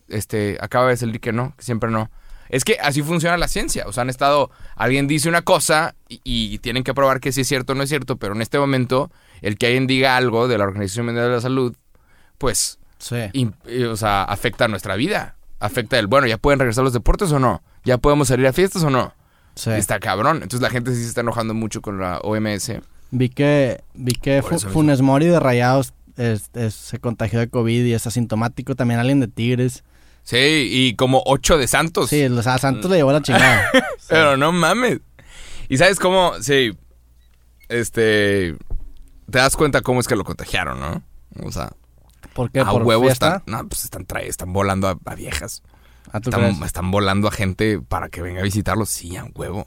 este, acaba de salir que no, que siempre no. Es que así funciona la ciencia. O sea, han estado. Alguien dice una cosa y, tienen que probar que si es cierto o no es cierto, pero en este momento, el que alguien diga algo de la Organización Mundial de la Salud, pues. Sí. o sea, afecta a nuestra vida. Afecta el. Bueno, ¿ya pueden regresar a los deportes o no? ¿Ya podemos salir a fiestas o no? Sí. Está cabrón. Entonces la gente sí se está enojando mucho con la OMS. Vi que, vi que Funes Mori de Rayados se contagió de COVID y es asintomático. También alguien de Tigres. Sí, y como ocho de Santos. Sí, o sea, Santos le llevó la chingada. Pero no mames. Y sabes cómo, sí, este, te das cuenta cómo es que lo contagiaron, ¿no? O sea, ¿por qué? A huevos están, no, pues están, están volando a, viejas. ¿Ah, están, están, volando a gente para que venga a visitarlos, sí, a huevo.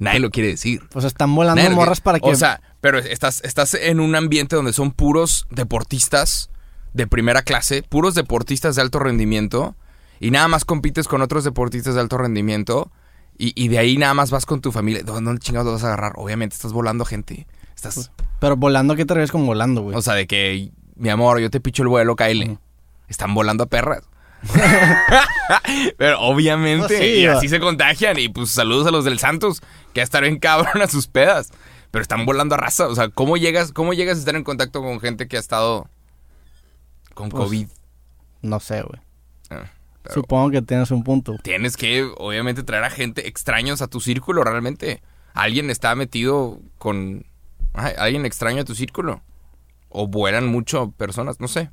Nadie lo quiere decir. Pues están volando morras para que... O sea, pero estás, estás en un ambiente donde son puros deportistas de primera clase, puros deportistas de alto rendimiento y nada más compites con otros deportistas de alto rendimiento y, de ahí nada más vas con tu familia. ¿Dónde chingados lo vas a agarrar? Obviamente estás volando gente. Estás... Pero volando, ¿qué te refieres con volando, güey? O sea, de que, mi amor, yo te picho el vuelo, Kyle. Están volando a perras. Pero obviamente, pues y así se contagian. Y pues saludos a los del Santos, que ya estar en cabrón a sus pedas. Pero están volando a raza. O sea, ¿cómo llegas, cómo llegas a estar en contacto con gente que ha estado con pues, COVID? No sé, güey. Supongo que tienes un punto. Tienes que, obviamente, traer a gente extraños a tu círculo, realmente. Alguien está metido con. alguien extraño a tu círculo. O vuelan mucho personas, no sé.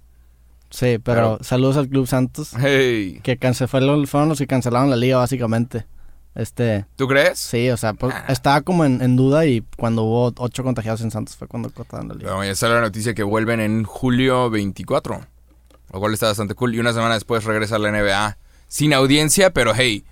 Sí, pero, saludos al Club Santos. Hey. Que fueron, fueron los que cancelaron la liga, básicamente. Este. ¿Tú crees? Sí, o sea, pues, ah. estaba como en, duda y cuando hubo ocho contagiados en Santos fue cuando cortaron la liga. Bueno, ya sale la noticia que vuelven en julio 24 lo cual está bastante cool. Y una semana después regresa a la NBA sin audiencia, pero hey,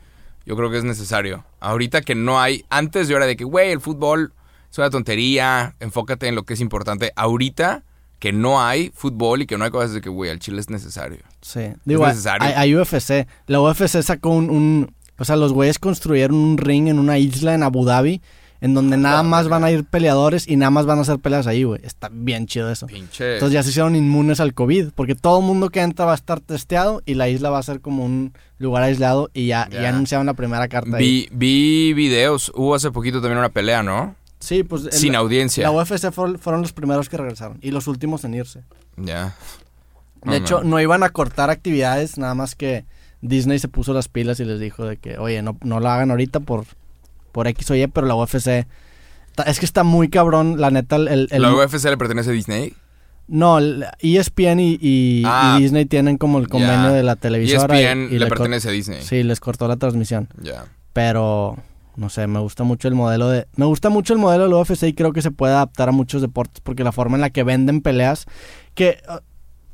yo creo que es necesario. Ahorita que no hay, antes yo era de que, güey, el fútbol es una tontería, enfócate en lo que es importante. Ahorita que no hay fútbol y que no hay cosas de que, güey, al Chile es necesario. Sí, digo, es necesario. UFC. La UFC sacó un, O sea, los güeyes construyeron un ring en una isla en Abu Dhabi en donde nada más van a ir peleadores y nada más van a hacer peleas ahí, güey. Está bien chido eso. Pinche. Entonces ya se hicieron inmunes al COVID, porque todo el mundo que entra va a estar testeado y la isla va a ser como un lugar aislado y ya, Ya. ya anunciaron la primera carta ahí. vi, vi videos. Hubo hace poquito también una pelea, ¿no? Sí, pues Sin audiencia. la UFC fue- fueron los primeros que regresaron y los últimos en irse. Ya. De hecho, no. no iban a cortar actividades, nada más que Disney se puso las pilas y les dijo de que, oye, no, no lo hagan ahorita por, por X o Y, pero la UFC... Es que está muy cabrón, la neta, el... el- ¿La UFC le pertenece a Disney? No, ESPN y, y- Ah. y Disney tienen como el convenio Ya. de la televisora. ESPN y le pertenece a Disney. Sí, les cortó la transmisión. Ya. Pero, no sé, me gusta mucho el modelo de... Me gusta mucho el modelo del UFC y creo que se puede adaptar a muchos deportes porque la forma en la que venden peleas... que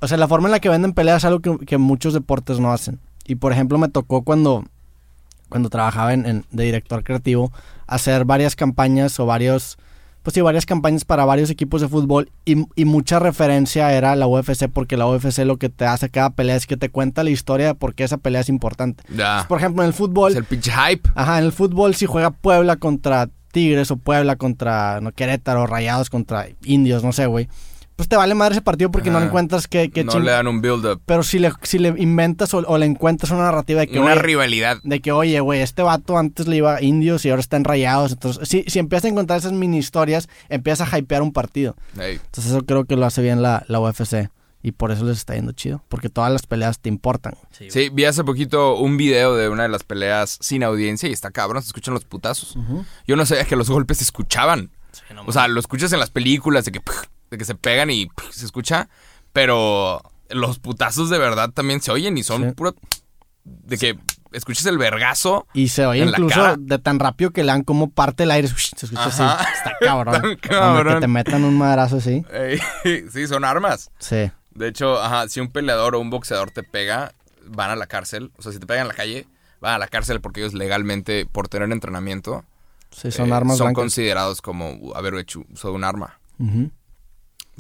O sea, la forma en la que venden peleas es algo que, que muchos deportes no hacen. Y, por ejemplo, me tocó cuando... Cuando trabajaba en, en- de director creativo, hacer varias campañas o varios... Pues sí, varias campañas para varios equipos de fútbol y, y mucha referencia era la UFC porque la UFC lo que te hace cada pelea es que te cuenta la historia de por qué esa pelea es importante. Por ejemplo, en el fútbol... Es el pinche hype. Ajá, en el fútbol si juega Puebla contra Tigres o Puebla contra no, Querétaro, Rayados contra Indios, no sé, güey. Pues te vale madre ese partido porque no encuentras qué, qué no ching- le dan un build-up. Pero si le, si le inventas o, o le encuentras una narrativa de que, Una oye, rivalidad. de que, oye, güey, este vato antes le iba a Indios y ahora está en Rayados. Entonces, si, si empiezas a encontrar esas mini historias, empiezas a hypear un partido. Ey. Entonces, eso creo que lo hace bien la, la UFC. Y por eso les está yendo chido. Porque todas las peleas te importan. Sí, vi hace poquito un video de una de las peleas sin audiencia y está cabrón, se escuchan los putazos. Yo no sabía que los golpes se escuchaban. o sea, lo escuchas en las películas de que, de que se pegan y se escucha, pero los putazos de verdad también se oyen y son Sí. puro... De que escuches el vergazo. Y se oye En la incluso cara. de tan rápido que le dan como parte el aire. Se escucha Ajá. así. Está cabrón. Cabrón. que te metan un madrazo así. Sí, son armas. Sí. De hecho, ajá, si un peleador o un boxeador te pega, van a la cárcel. O sea, si te pegan en la calle, van a la cárcel porque ellos legalmente, por tener entrenamiento, Sí, son eh, armas son blancas. considerados como haber hecho uso de un arma. Ujú.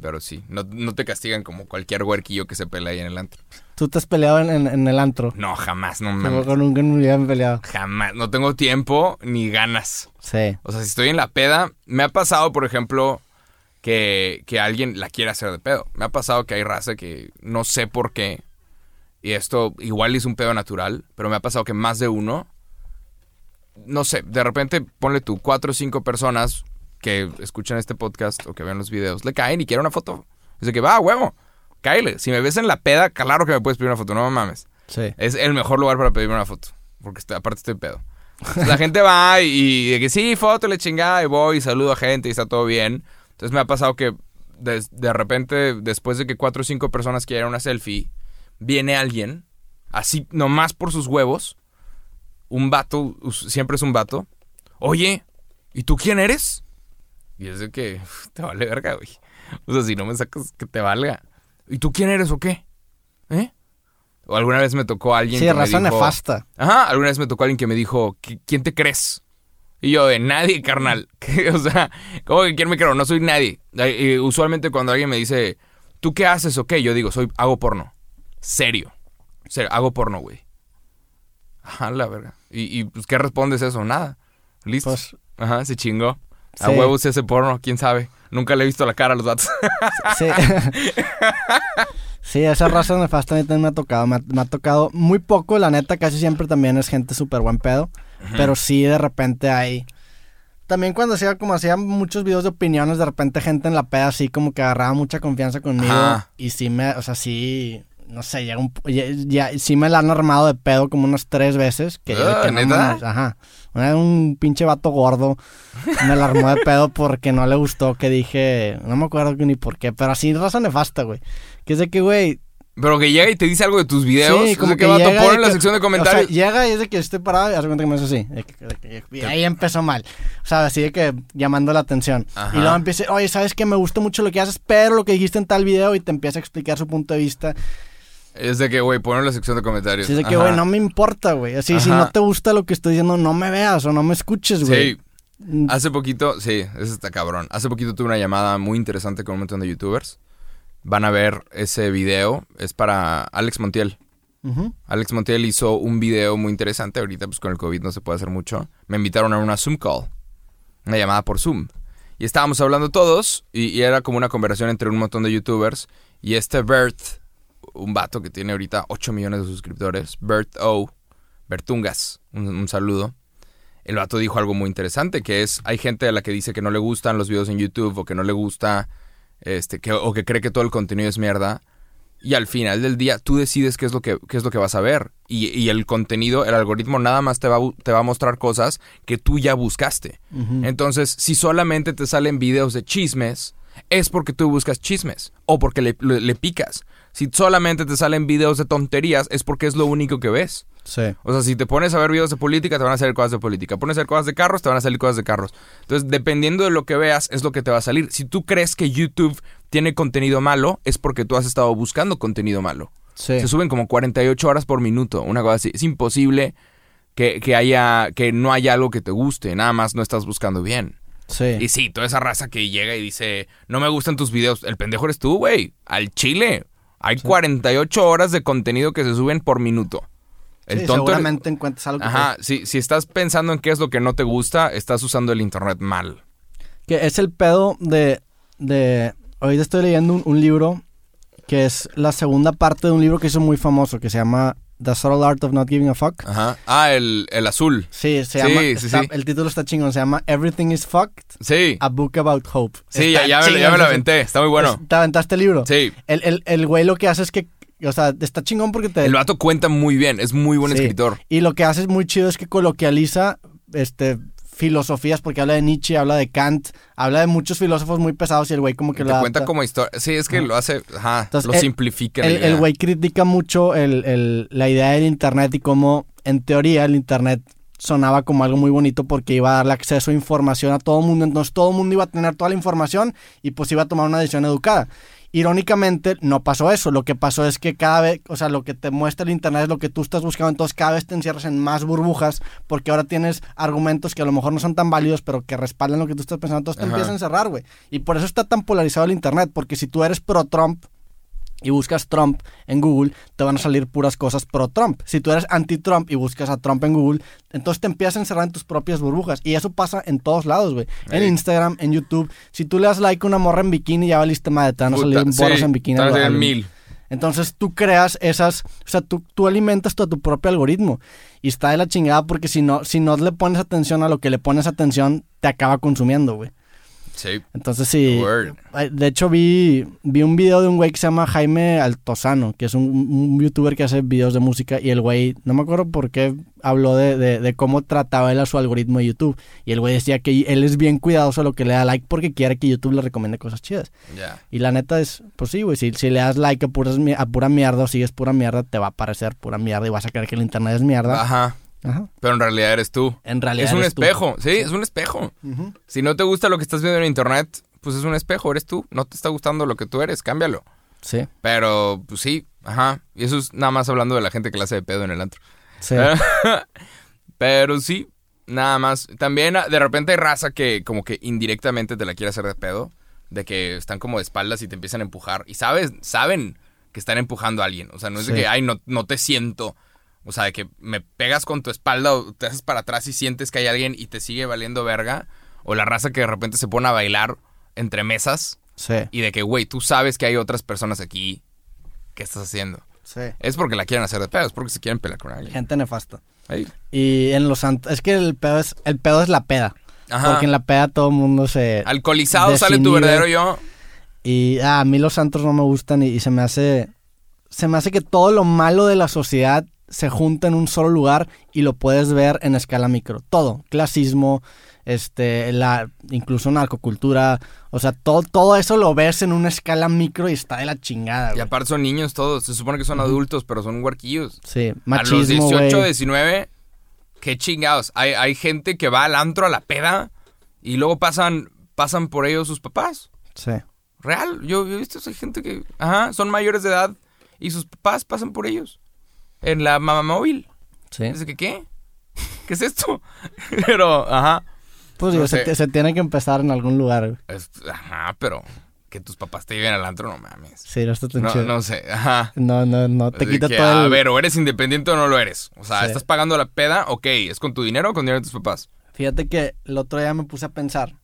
Pero sí, no, no te castigan como cualquier huerquillo que se pelea ahí en el antro. Tú te has peleado en, en- en el antro. No, jamás, no mames. con nunca me habían peleado. Jamás. No tengo tiempo ni ganas. Sí. O sea, si estoy en la peda, me ha pasado, por ejemplo, que, que alguien la quiere hacer de pedo. Me ha pasado que hay raza que no sé por qué. Y esto igual es un pedo natural, pero me ha pasado que más de uno, no sé, de repente ponle tú cuatro o cinco personas que escuchan este podcast o que ven los videos, le caen y quieren una foto. Dice que va, huevo, cáele. Si me ves en la peda, claro que me puedes pedir una foto, no mames. Sí. Es el mejor lugar para pedirme una foto. Porque aparte estoy pedo. Entonces, la gente va y, y de que sí, foto, le chingada, y voy y saludo a gente y está todo bien. Entonces me ha pasado que de, de repente, después de que cuatro o cinco personas quieran una selfie, viene alguien, así nomás por sus huevos, un vato, siempre es un vato. Oye, ¿y tú quién eres? Y es de que te vale verga, güey. O sea, si no me sacas, que te valga. ¿Y tú quién eres o qué? ¿Eh? O alguna vez me tocó alguien Sí, que me razón dijo... nefasta. Ajá, alguna vez me tocó alguien que me dijo, "¿Qui- ¿quién te crees? Y yo, de nadie, carnal. o sea, ¿cómo que quién me creo? No soy nadie. Usualmente cuando alguien me dice, ¿tú qué haces o qué? Yo digo, soy, hago porno. Serio. Serio, hago porno, güey. Ajá, la verga. ¿Y, y pues qué respondes eso? Nada. Listo. Pues, Ajá, se chingó. A huevos se hace porno, quién sabe. Nunca le he visto la cara a los datos. sí. sí, esa raza nefasta a mí también me ha tocado. Me ha, me ha tocado muy poco, la neta, casi siempre también es gente súper buen pedo. Pero sí, de repente hay... También cuando hacía como hacía muchos videos de opiniones, de repente gente en la peda así como que agarraba mucha confianza conmigo. Ajá. Y sí me, o sea, sí, no sé, llega un, ya, ya- sí me la han armado de pedo como unas tres veces. Que, Ah, que no ¿neta? mames, ajá. Una- Un pinche vato gordo me la armó de pedo porque no le gustó que dije, no me acuerdo ni por qué, pero así raza nefasta, güey. Que es de que, güey, Pero que llega y te dice algo de tus videos. Sí, o como sea, que, que pone y en la que- sección de O comentarios. sea, llega y es de que estoy parado y hace cuenta que me hace así. de que- de que- Y ahí empezó mal. O sea, así de que llamando la atención. Ajá. Y luego empieza, oye, ¿sabes qué? Me gusta mucho lo que haces, pero lo que dijiste en tal video y te empieza a explicar su punto de vista. Es de que, güey, ponlo en la sección de comentarios. Así de que, güey, no me importa, güey. Así, si no te gusta lo que estoy diciendo, no me veas o no me escuches, güey. Sí, hace poquito, sí, eso está cabrón. Hace poquito tuve una llamada muy interesante con un montón de youtubers. Van a ver ese video, es para Alex Montiel. Alex Montiel hizo un video muy interesante. Ahorita, pues con el COVID no se puede hacer mucho. Me invitaron a una Zoom call. una llamada por Zoom. Y estábamos hablando todos y, y era como una conversación entre un montón de youtubers. Y este Bert, un vato que tiene ahorita 8 millones de suscriptores, Bert O, Bertungas, un, un saludo. El vato dijo algo muy interesante, que es, hay gente a la que dice que no le gustan los videos en YouTube o que no le gusta, este, que, o que cree que todo el contenido es mierda. Y al final del día tú decides qué es lo que, qué es lo que vas a ver. Y, y el contenido, el algoritmo nada más te va, te va a mostrar cosas que tú ya buscaste. Entonces, si solamente te salen videos de chismes, es porque tú buscas chismes o porque le, le- le picas. Si solamente te salen videos de tonterías, es porque es lo único que ves. Sí. O sea, si te pones a ver videos de política, te van a salir cosas de política. Pones a ver cosas de carros, te van a salir cosas de carros. Entonces, dependiendo de lo que veas, es lo que te va a salir. Si tú crees que YouTube tiene contenido malo, es porque tú has estado buscando contenido malo. Sí. Se suben como 48 horas por minuto, una cosa así. Es imposible que, que haya, que no haya algo que te guste, nada más no estás buscando bien. Sí. Y sí, toda esa raza que llega y dice, no me gustan tus videos, el pendejo eres tú, güey, al chile. Hay 48 horas de contenido que se suben por minuto. El Sí, tonto seguramente encuentras algo que Ajá, si, si estás pensando en qué es lo que no te gusta, estás usando el internet mal. Que es el pedo de. de ahorita estoy leyendo un, un libro que es la segunda parte de un libro que hizo muy famoso que se llama The Subtle Art of Not Giving a Fuck. Ajá. Ah, el, el azul. Sí, se Sí, llama. sí, está- sí. El título está chingón. Se llama Everything is Fucked. Sí. A Book About Hope. Sí, ya, ya, me, ya me lo aventé. Está muy bueno. ¿Te aventaste el libro? Sí. El, el, el güey lo que hace es que. O sea, está chingón porque te. El vato cuenta muy bien. Es muy buen Sí. escritor. Y lo que hace es muy chido es que coloquializa este filosofías porque habla de Nietzsche, habla de Kant, habla de muchos filósofos muy pesados y el güey como que Te lo cuenta como historia. Sí, es que lo hace. Ajá. Entonces, lo el- simplifica. El, el güey critica mucho el- el- la idea del internet y cómo en teoría el internet sonaba como algo muy bonito porque iba a darle acceso a información a todo el mundo, entonces todo el mundo iba a tener toda la información y pues iba a tomar una decisión educada. Irónicamente no pasó eso, lo que pasó es que cada vez, o sea, lo que te muestra el internet es lo que tú estás buscando, entonces cada vez te encierras en más burbujas porque ahora tienes argumentos que a lo mejor no son tan válidos, pero que respaldan lo que tú estás pensando, entonces te Ajá. empiezas a encerrar, güey. Y por eso está tan polarizado el internet, porque si tú eres pro Trump, y buscas Trump en Google, te van a salir puras cosas pro Trump. Si tú eres anti-Trump y buscas a Trump en Google, entonces te empiezas a encerrar en tus propias burbujas. Y eso pasa en todos lados, güey. En. Instagram, en YouTube. Si tú le das like a una morra en bikini, ya valiste madre. Te van a salir Puta, borras sí, en bikini. te van mil. Entonces tú creas esas, o sea, tú, tú alimentas a tu propio algoritmo y está de la chingada porque si no, si no le pones atención a lo que le pones atención, te acaba consumiendo, güey. Sí. Entonces sí. Word. De hecho vi, vi un video de un güey que se llama Jaime Altozano, que es un, un youtuber que hace videos de música y el güey, no me acuerdo por qué habló de, de- de cómo trataba él a su algoritmo de YouTube. Y el güey decía que él es bien cuidadoso de lo que le da like porque quiere que YouTube le recomiende cosas chidas. Y la neta es, pues sí, güey, si, si le das like a, puras a pura mierda o sigues pura mierda, te va a parecer pura mierda y vas a creer que el internet es mierda. Ajá. Ajá. Pero en realidad eres tú. En realidad Es un eres tú. espejo. Sí, es un espejo. Si no te gusta lo que estás viendo en internet, pues es un espejo, eres tú. No te está gustando lo que tú eres, cámbialo. Sí, Pero, pues sí, ajá. Y eso es nada más hablando de la gente que la hace de pedo en el antro. sí. Pero sí, nada más. También ah, de repente hay raza que como que indirectamente te la quiere hacer de pedo. De que están como de espaldas y te empiezan a empujar. Y sabes, saben que están empujando a alguien. O sea, no es de que, ay, no, no te siento. O sea, de que me pegas con tu espalda o te haces para atrás y sientes que hay alguien y te sigue valiendo verga. O la raza que de repente se pone a bailar entre mesas. Sí, Y de que, güey, tú sabes que hay otras personas aquí. ¿Qué estás haciendo? sí. Es porque la quieren hacer de pedo, es porque se quieren pelear con alguien. Gente nefasta. Ahí. Y en los ant- es que el pedo es el pedo es la peda. Ajá. Porque en la peda todo el mundo se Alcoholizado sale tu verdadero yo. y ah, a mí los antros no me gustan y, y se me hace se me hace que todo lo malo de la sociedad se junta en un solo lugar y lo puedes ver en escala micro. Todo, clasismo, este, la incluso narcocultura, o sea, todo todo eso lo ves en una escala micro y está de la chingada, Y aparte son niños todos. Se supone que son adultos, pero son huarquillos. Sí, a los machismo, 18, güey. 19, qué chingados. Hay, hay gente que va al antro a la peda y luego pasan, pasan por ellos sus papás. Sí. Real. Yo, yo he visto esa gente que, ajá, son mayores de edad y sus papás pasan por ellos. En la mamá móvil. Sí. Dice que, ¿qué? ¿Qué es esto? pero, ajá. Pues digo, No se, tiene que empezar en algún lugar. Es- ajá, pero que tus papás te lleven al antro, no mames. Sí, no está tan No, chido. no sé, ajá. No, no, no, te quita que, todo el... A ver, o eres independiente o no lo eres. O sea, Sí. estás pagando la peda, ok, ¿es con tu dinero o con dinero de tus papás? Fíjate que el otro día me puse a pensar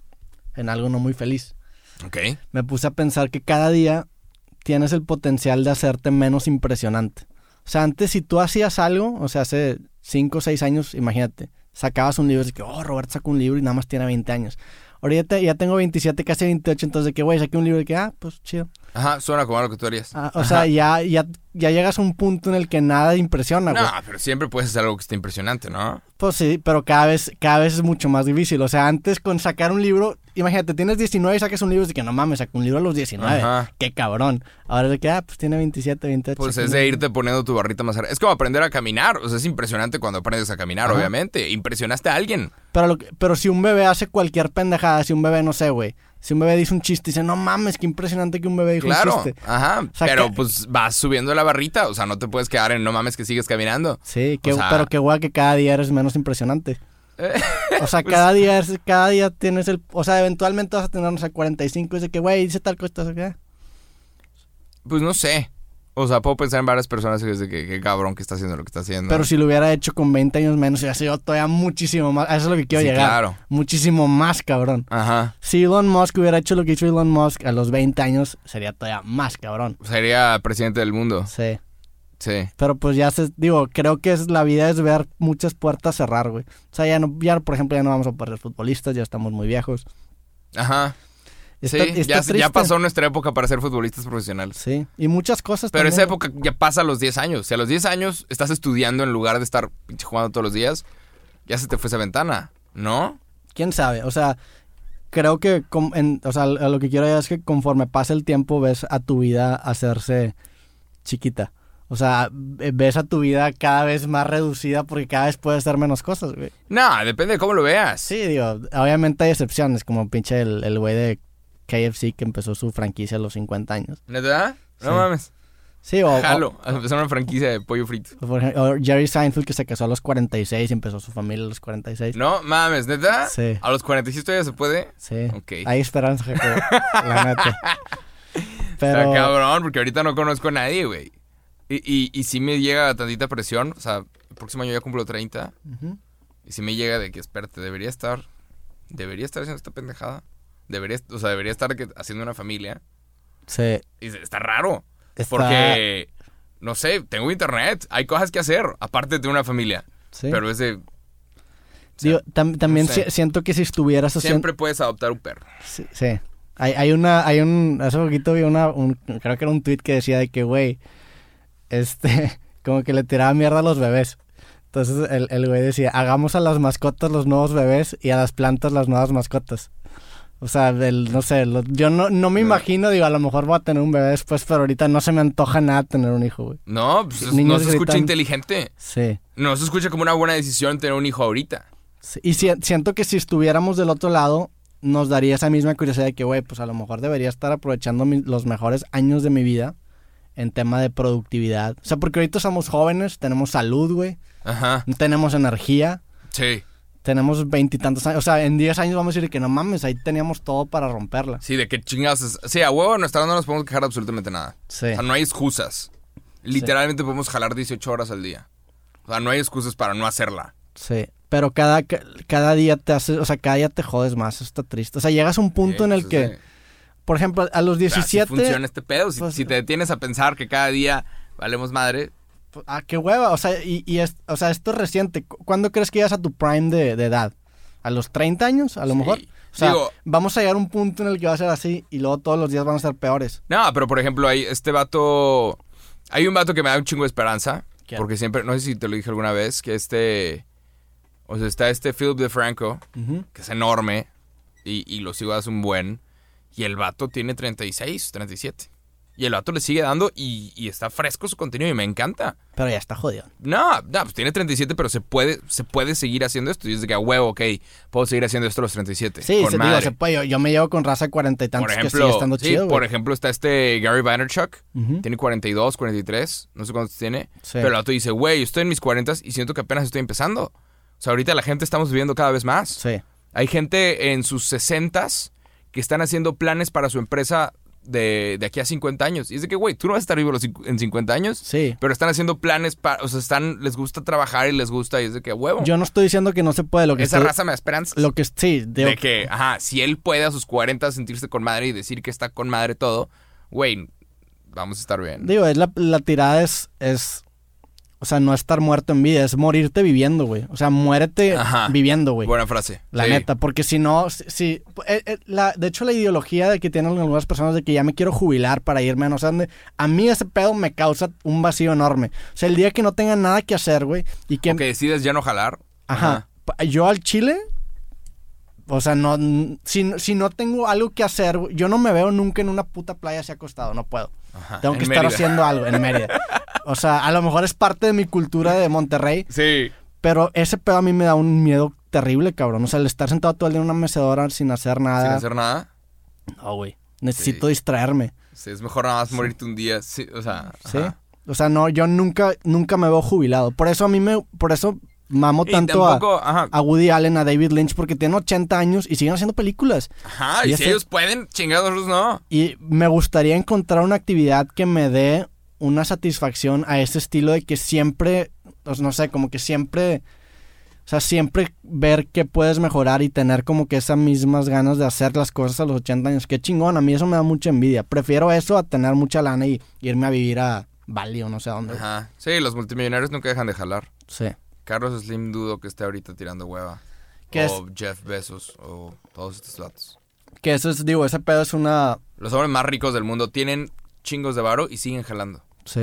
en algo no muy feliz. Ok. Me puse a pensar que cada día tienes el potencial de hacerte menos impresionante. O sea, antes si tú hacías algo, o sea, hace 5 o 6 años, imagínate, sacabas un libro y que, oh, Roberto sacó un libro y nada más tiene 20 años. Ahorita ya tengo 27, casi 28, entonces que, güey, saqué un libro y que, ah, pues chido. Ajá, suena como algo que tú harías. Ah, o sea, ya, ya, ya llegas a un punto en el que nada impresiona, güey. no, pero siempre puedes hacer algo que esté impresionante, ¿no? Pues sí, pero cada vez, cada vez es mucho más difícil. O sea, antes con sacar un libro, imagínate, tienes 19 y sacas un libro y que no mames, saco un libro a los 19. Ajá. Qué cabrón. Ahora es de que, ah, pues tiene 27, 28. Pues saca es de irte poniendo tu barrita más arriba. Es como aprender a caminar. O sea, es impresionante cuando aprendes a caminar, Ajá. obviamente. Impresionaste a alguien. Pero, lo que- pero si un bebé hace cualquier pendejada, si un bebé, no sé, güey. Si un bebé dice un chiste y dice, no mames, qué impresionante que un bebé dijo un Claro. chiste. Ajá. sea, pero que- pues vas subiendo la barrita. O sea, no te puedes quedar en no mames que sigues caminando. Sí, que, O sea- pero qué guay que cada día eres menos impresionante. O sea, Pues- cada día cada día tienes el... O sea, eventualmente vas a tener, no sé, 45 y dice que, güey, dice tal cosa, sea, Pues no sé. O sea, puedo pensar en varias personas y es de que qué cabrón que está haciendo lo que está haciendo. Pero si lo hubiera hecho con 20 años menos, hubiera sido todavía muchísimo más. A eso es lo que quiero Sí, llegar. claro. Muchísimo más, cabrón. Ajá. Si Elon Musk hubiera hecho lo que hizo Elon Musk a los 20 años, sería todavía más, cabrón. Sería presidente del mundo. Sí. Sí. Pero pues ya se, digo, creo que es la vida es ver muchas puertas cerrar, güey. O sea, ya no, ya por ejemplo, ya no vamos a poder ser futbolistas, ya estamos muy viejos. Ajá. Está- sí, está ya, ya pasó nuestra época para ser futbolistas profesionales. Sí, y muchas cosas Pero también, esa época ya pasa a los 10 años. Si a los 10 años estás estudiando en lugar de estar jugando todos los días, ya se te fue esa ventana, ¿no? quién sabe, o sea, creo que, en- o sea, lo que quiero decir es que conforme pasa el tiempo ves a tu vida hacerse chiquita. O sea, ves a tu vida cada vez más reducida porque cada vez puedes hacer menos cosas, güey. No, depende de cómo lo veas. Sí, digo, obviamente hay excepciones, como pinche el el güey de KFC que empezó su franquicia a los 50 años. ¿Neta? No Sí. mames. Sí, o, Jalo. A empezar una franquicia de pollo frito. o Jerry Seinfeld que se casó a los 46 y empezó su familia a los 46. No mames, ¿neta? Sí. A los 46 todavía se puede. Sí. Ok. Hay esperanza, Jacobo, la neta. Pero... Está cabrón, porque ahorita no conozco a nadie, güey. Y, y, y sí me llega tantita presión. O sea, el próximo año ya cumplo 30. Ujú. Y sí me llega de que, espérate, debería estar. Debería estar haciendo esta pendejada. Debería, o sea, debería estar haciendo una familia. Sí. Y está raro. Está- Porque, no sé, tengo internet. Hay cosas que hacer, aparte de una familia. Sí. Pero es de. Digo, tam- también no sé. si- siento que si estuvieras haciendo... Siempre puedes adoptar un perro. Sí. sí. Hay, hay una... Hay un... Hace poquito vi una... un- creo que era un tweet que decía de que, güey, este... Como que le tiraba mierda a los bebés. Entonces el, el güey decía, hagamos a las mascotas los nuevos bebés y a las plantas las nuevas mascotas. O sea, del, no sé, lo- yo no, no me imagino, digo, a lo mejor voy a tener un bebé después, pero ahorita no se me antoja nada tener un hijo, güey. No, pues es- Niños no se escucha inteligente. Sí. No se escucha como una buena decisión tener un hijo ahorita. Sí, Y si- siento que si estuviéramos del otro lado, nos daría esa misma curiosidad de que, güey, pues a lo mejor debería estar aprovechando mi- los mejores años de mi vida en tema de productividad. O sea, porque ahorita somos jóvenes, tenemos salud, güey, Ajá. tenemos energía, Sí. Tenemos veintitantos años. O sea, en 10 años vamos a decir que no mames, ahí teníamos todo para romperla. Sí, de qué chingados es. Sí, a huevo, a nuestra no nos podemos quejar de absolutamente nada. Sí. O sea, no hay excusas. Literalmente podemos jalar 18 horas al día. O sea, no hay excusas para no hacerla. Sí. Pero cada, ca- cada día te hace, o sea, cada día te jodes más, eso está triste. O sea, llegas a un punto Sí, en el que, de- por ejemplo, a los o sea, así 17... funciona este pedo. Si, pues- si te detienes a pensar que cada día valemos madre, Ah, qué hueva. O sea, y, y es, o sea, esto es reciente. ¿Cu- ¿Cuándo crees que llegas a tu prime de, de edad? ¿A los 30 años? A lo Sí. mejor. O sea, Digo- vamos a llegar a un punto en el que va a ser así y luego todos los días van a ser peores. No, pero por ejemplo, hay este vato. Hay un vato que me da un chingo de esperanza. ¿Quién? Porque siempre, no sé si te lo dije alguna vez, que este. O sea, está este Philip DeFranco, que es enorme. Y, y lo sigo hace un buen. Y el vato tiene 36, 37. Y el vato le sigue dando y, y está fresco su contenido y me encanta. Pero ya está jodido. No, no, pues tiene 37, pero se puede, se puede seguir haciendo esto. Y es de que a huevo, ok, puedo seguir haciendo esto a los 37. Sí, se, digo, se puede. Yo, yo me llevo con raza cuarenta y tantos Por que sigue ejemplo, estando sí, chido. por güey. ejemplo está este Gary Vaynerchuk. Ujú. Tiene 42, 43, no sé cuántos tiene. Sí. Pero el vato dice, güey, yo estoy en mis 40 y siento que apenas estoy empezando. O sea, ahorita la gente estamos viviendo cada vez más. Sí. Hay gente en sus 60 que están haciendo planes para su empresa de, de aquí a 50 años. Y es de que, güey, tú no vas a estar vivo los en 50 años, Sí. pero están haciendo planes para, o sea, están, les gusta trabajar y les gusta, y es de que, huevo, Yo no estoy diciendo que no se puede. Lo que esa estoy- raza me da esperanza. Lo que sí, digo, de que, ajá, si él puede a sus 40 sentirse con madre y decir que está con madre todo, güey, vamos a estar bien. digo, es la, la tirada es, es, o sea, no estar muerto en vida, es morirte viviendo, güey. O sea, muérete Ajá. viviendo, güey. Buena frase. La Sí. neta, porque si no, si, si- eh, eh, la, de hecho la ideología de que tienen algunas personas de que ya me quiero jubilar para irme a no sé dónde, a mí ese pedo me causa un vacío enorme. O sea, el día que no tenga nada que hacer, güey, y que, O que decides ya no jalar. ajá, yo al Chile, o sea, no, si, si no tengo algo que hacer, güey, yo no me veo nunca en una puta playa así acostado, no puedo. Ajá, Tengo en que estar Mérida. haciendo algo en Mérida. O sea, a lo mejor es parte de mi cultura de Monterrey, Sí. pero ese pedo a mí me da un miedo terrible, cabrón. O sea, el estar sentado todo el día en una mecedora sin hacer nada. Sin hacer nada. No, güey. Necesito Sí. distraerme. Sí, es mejor nada más morirte un día. Sí, o sea. ¿Sí? O sea, no, yo nunca, nunca me veo jubilado. Por eso a mí me, por eso mamo Y tanto a, tampoco, a Woody Allen, a David Lynch, porque tienen 80 años y siguen haciendo películas. Ajá, y y si ellos pueden, chingados no. Y me gustaría encontrar una actividad que me dé una satisfacción a ese estilo de que siempre, pues, no sé, como que siempre, o sea, siempre ver que puedes mejorar y tener como que esas mismas ganas de hacer las cosas a los 80 años. Qué chingón, a mí eso me da mucha envidia. Prefiero eso a tener mucha lana y irme a vivir a Bali o no sé a dónde. Ajá. Sí, los multimillonarios nunca dejan de jalar. Sí. Carlos Slim dudo que esté ahorita tirando hueva. ¿Qué o Jeff Bezos o todos estos datos. Que eso es, digo, ese pedo es una... Los hombres más ricos del mundo tienen chingos de varo y siguen jalando. Sí.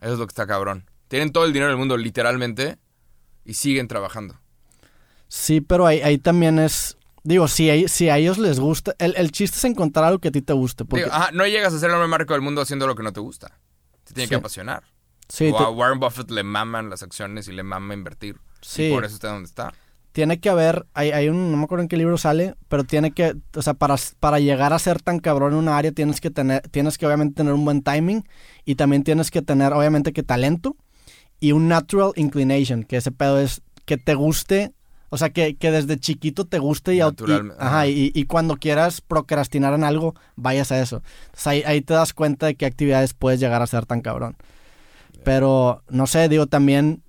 Eso es lo que está cabrón. Tienen todo el dinero del mundo, literalmente, y siguen trabajando. Sí, pero ahí, ahí también es... Digo, si, a- si a ellos les gusta... El, el chiste es encontrar algo que a ti te guste. Porque, Digo, ajá, no llegas a ser el hombre más rico del mundo haciendo lo que no te gusta. Te tiene Sí. que apasionar. Sí, o a Warren Buffett le maman las acciones y le mama invertir. Sí. Y por eso está donde está. tiene que haber, hay, hay un, no me acuerdo en qué libro sale, pero tiene que, o sea, para, para llegar a ser tan cabrón en una área tienes que tener, tienes que obviamente tener un buen timing y también tienes que tener obviamente que talento y un natural inclination, que ese pedo es que te guste, o sea, que, que desde chiquito te guste y, aut- y- Naturalmente, ajá, ajá. y, y cuando quieras procrastinar en algo, vayas a eso. Entonces, ahí, ahí te das cuenta de qué actividades puedes llegar a ser tan cabrón. Pero, no sé, digo, también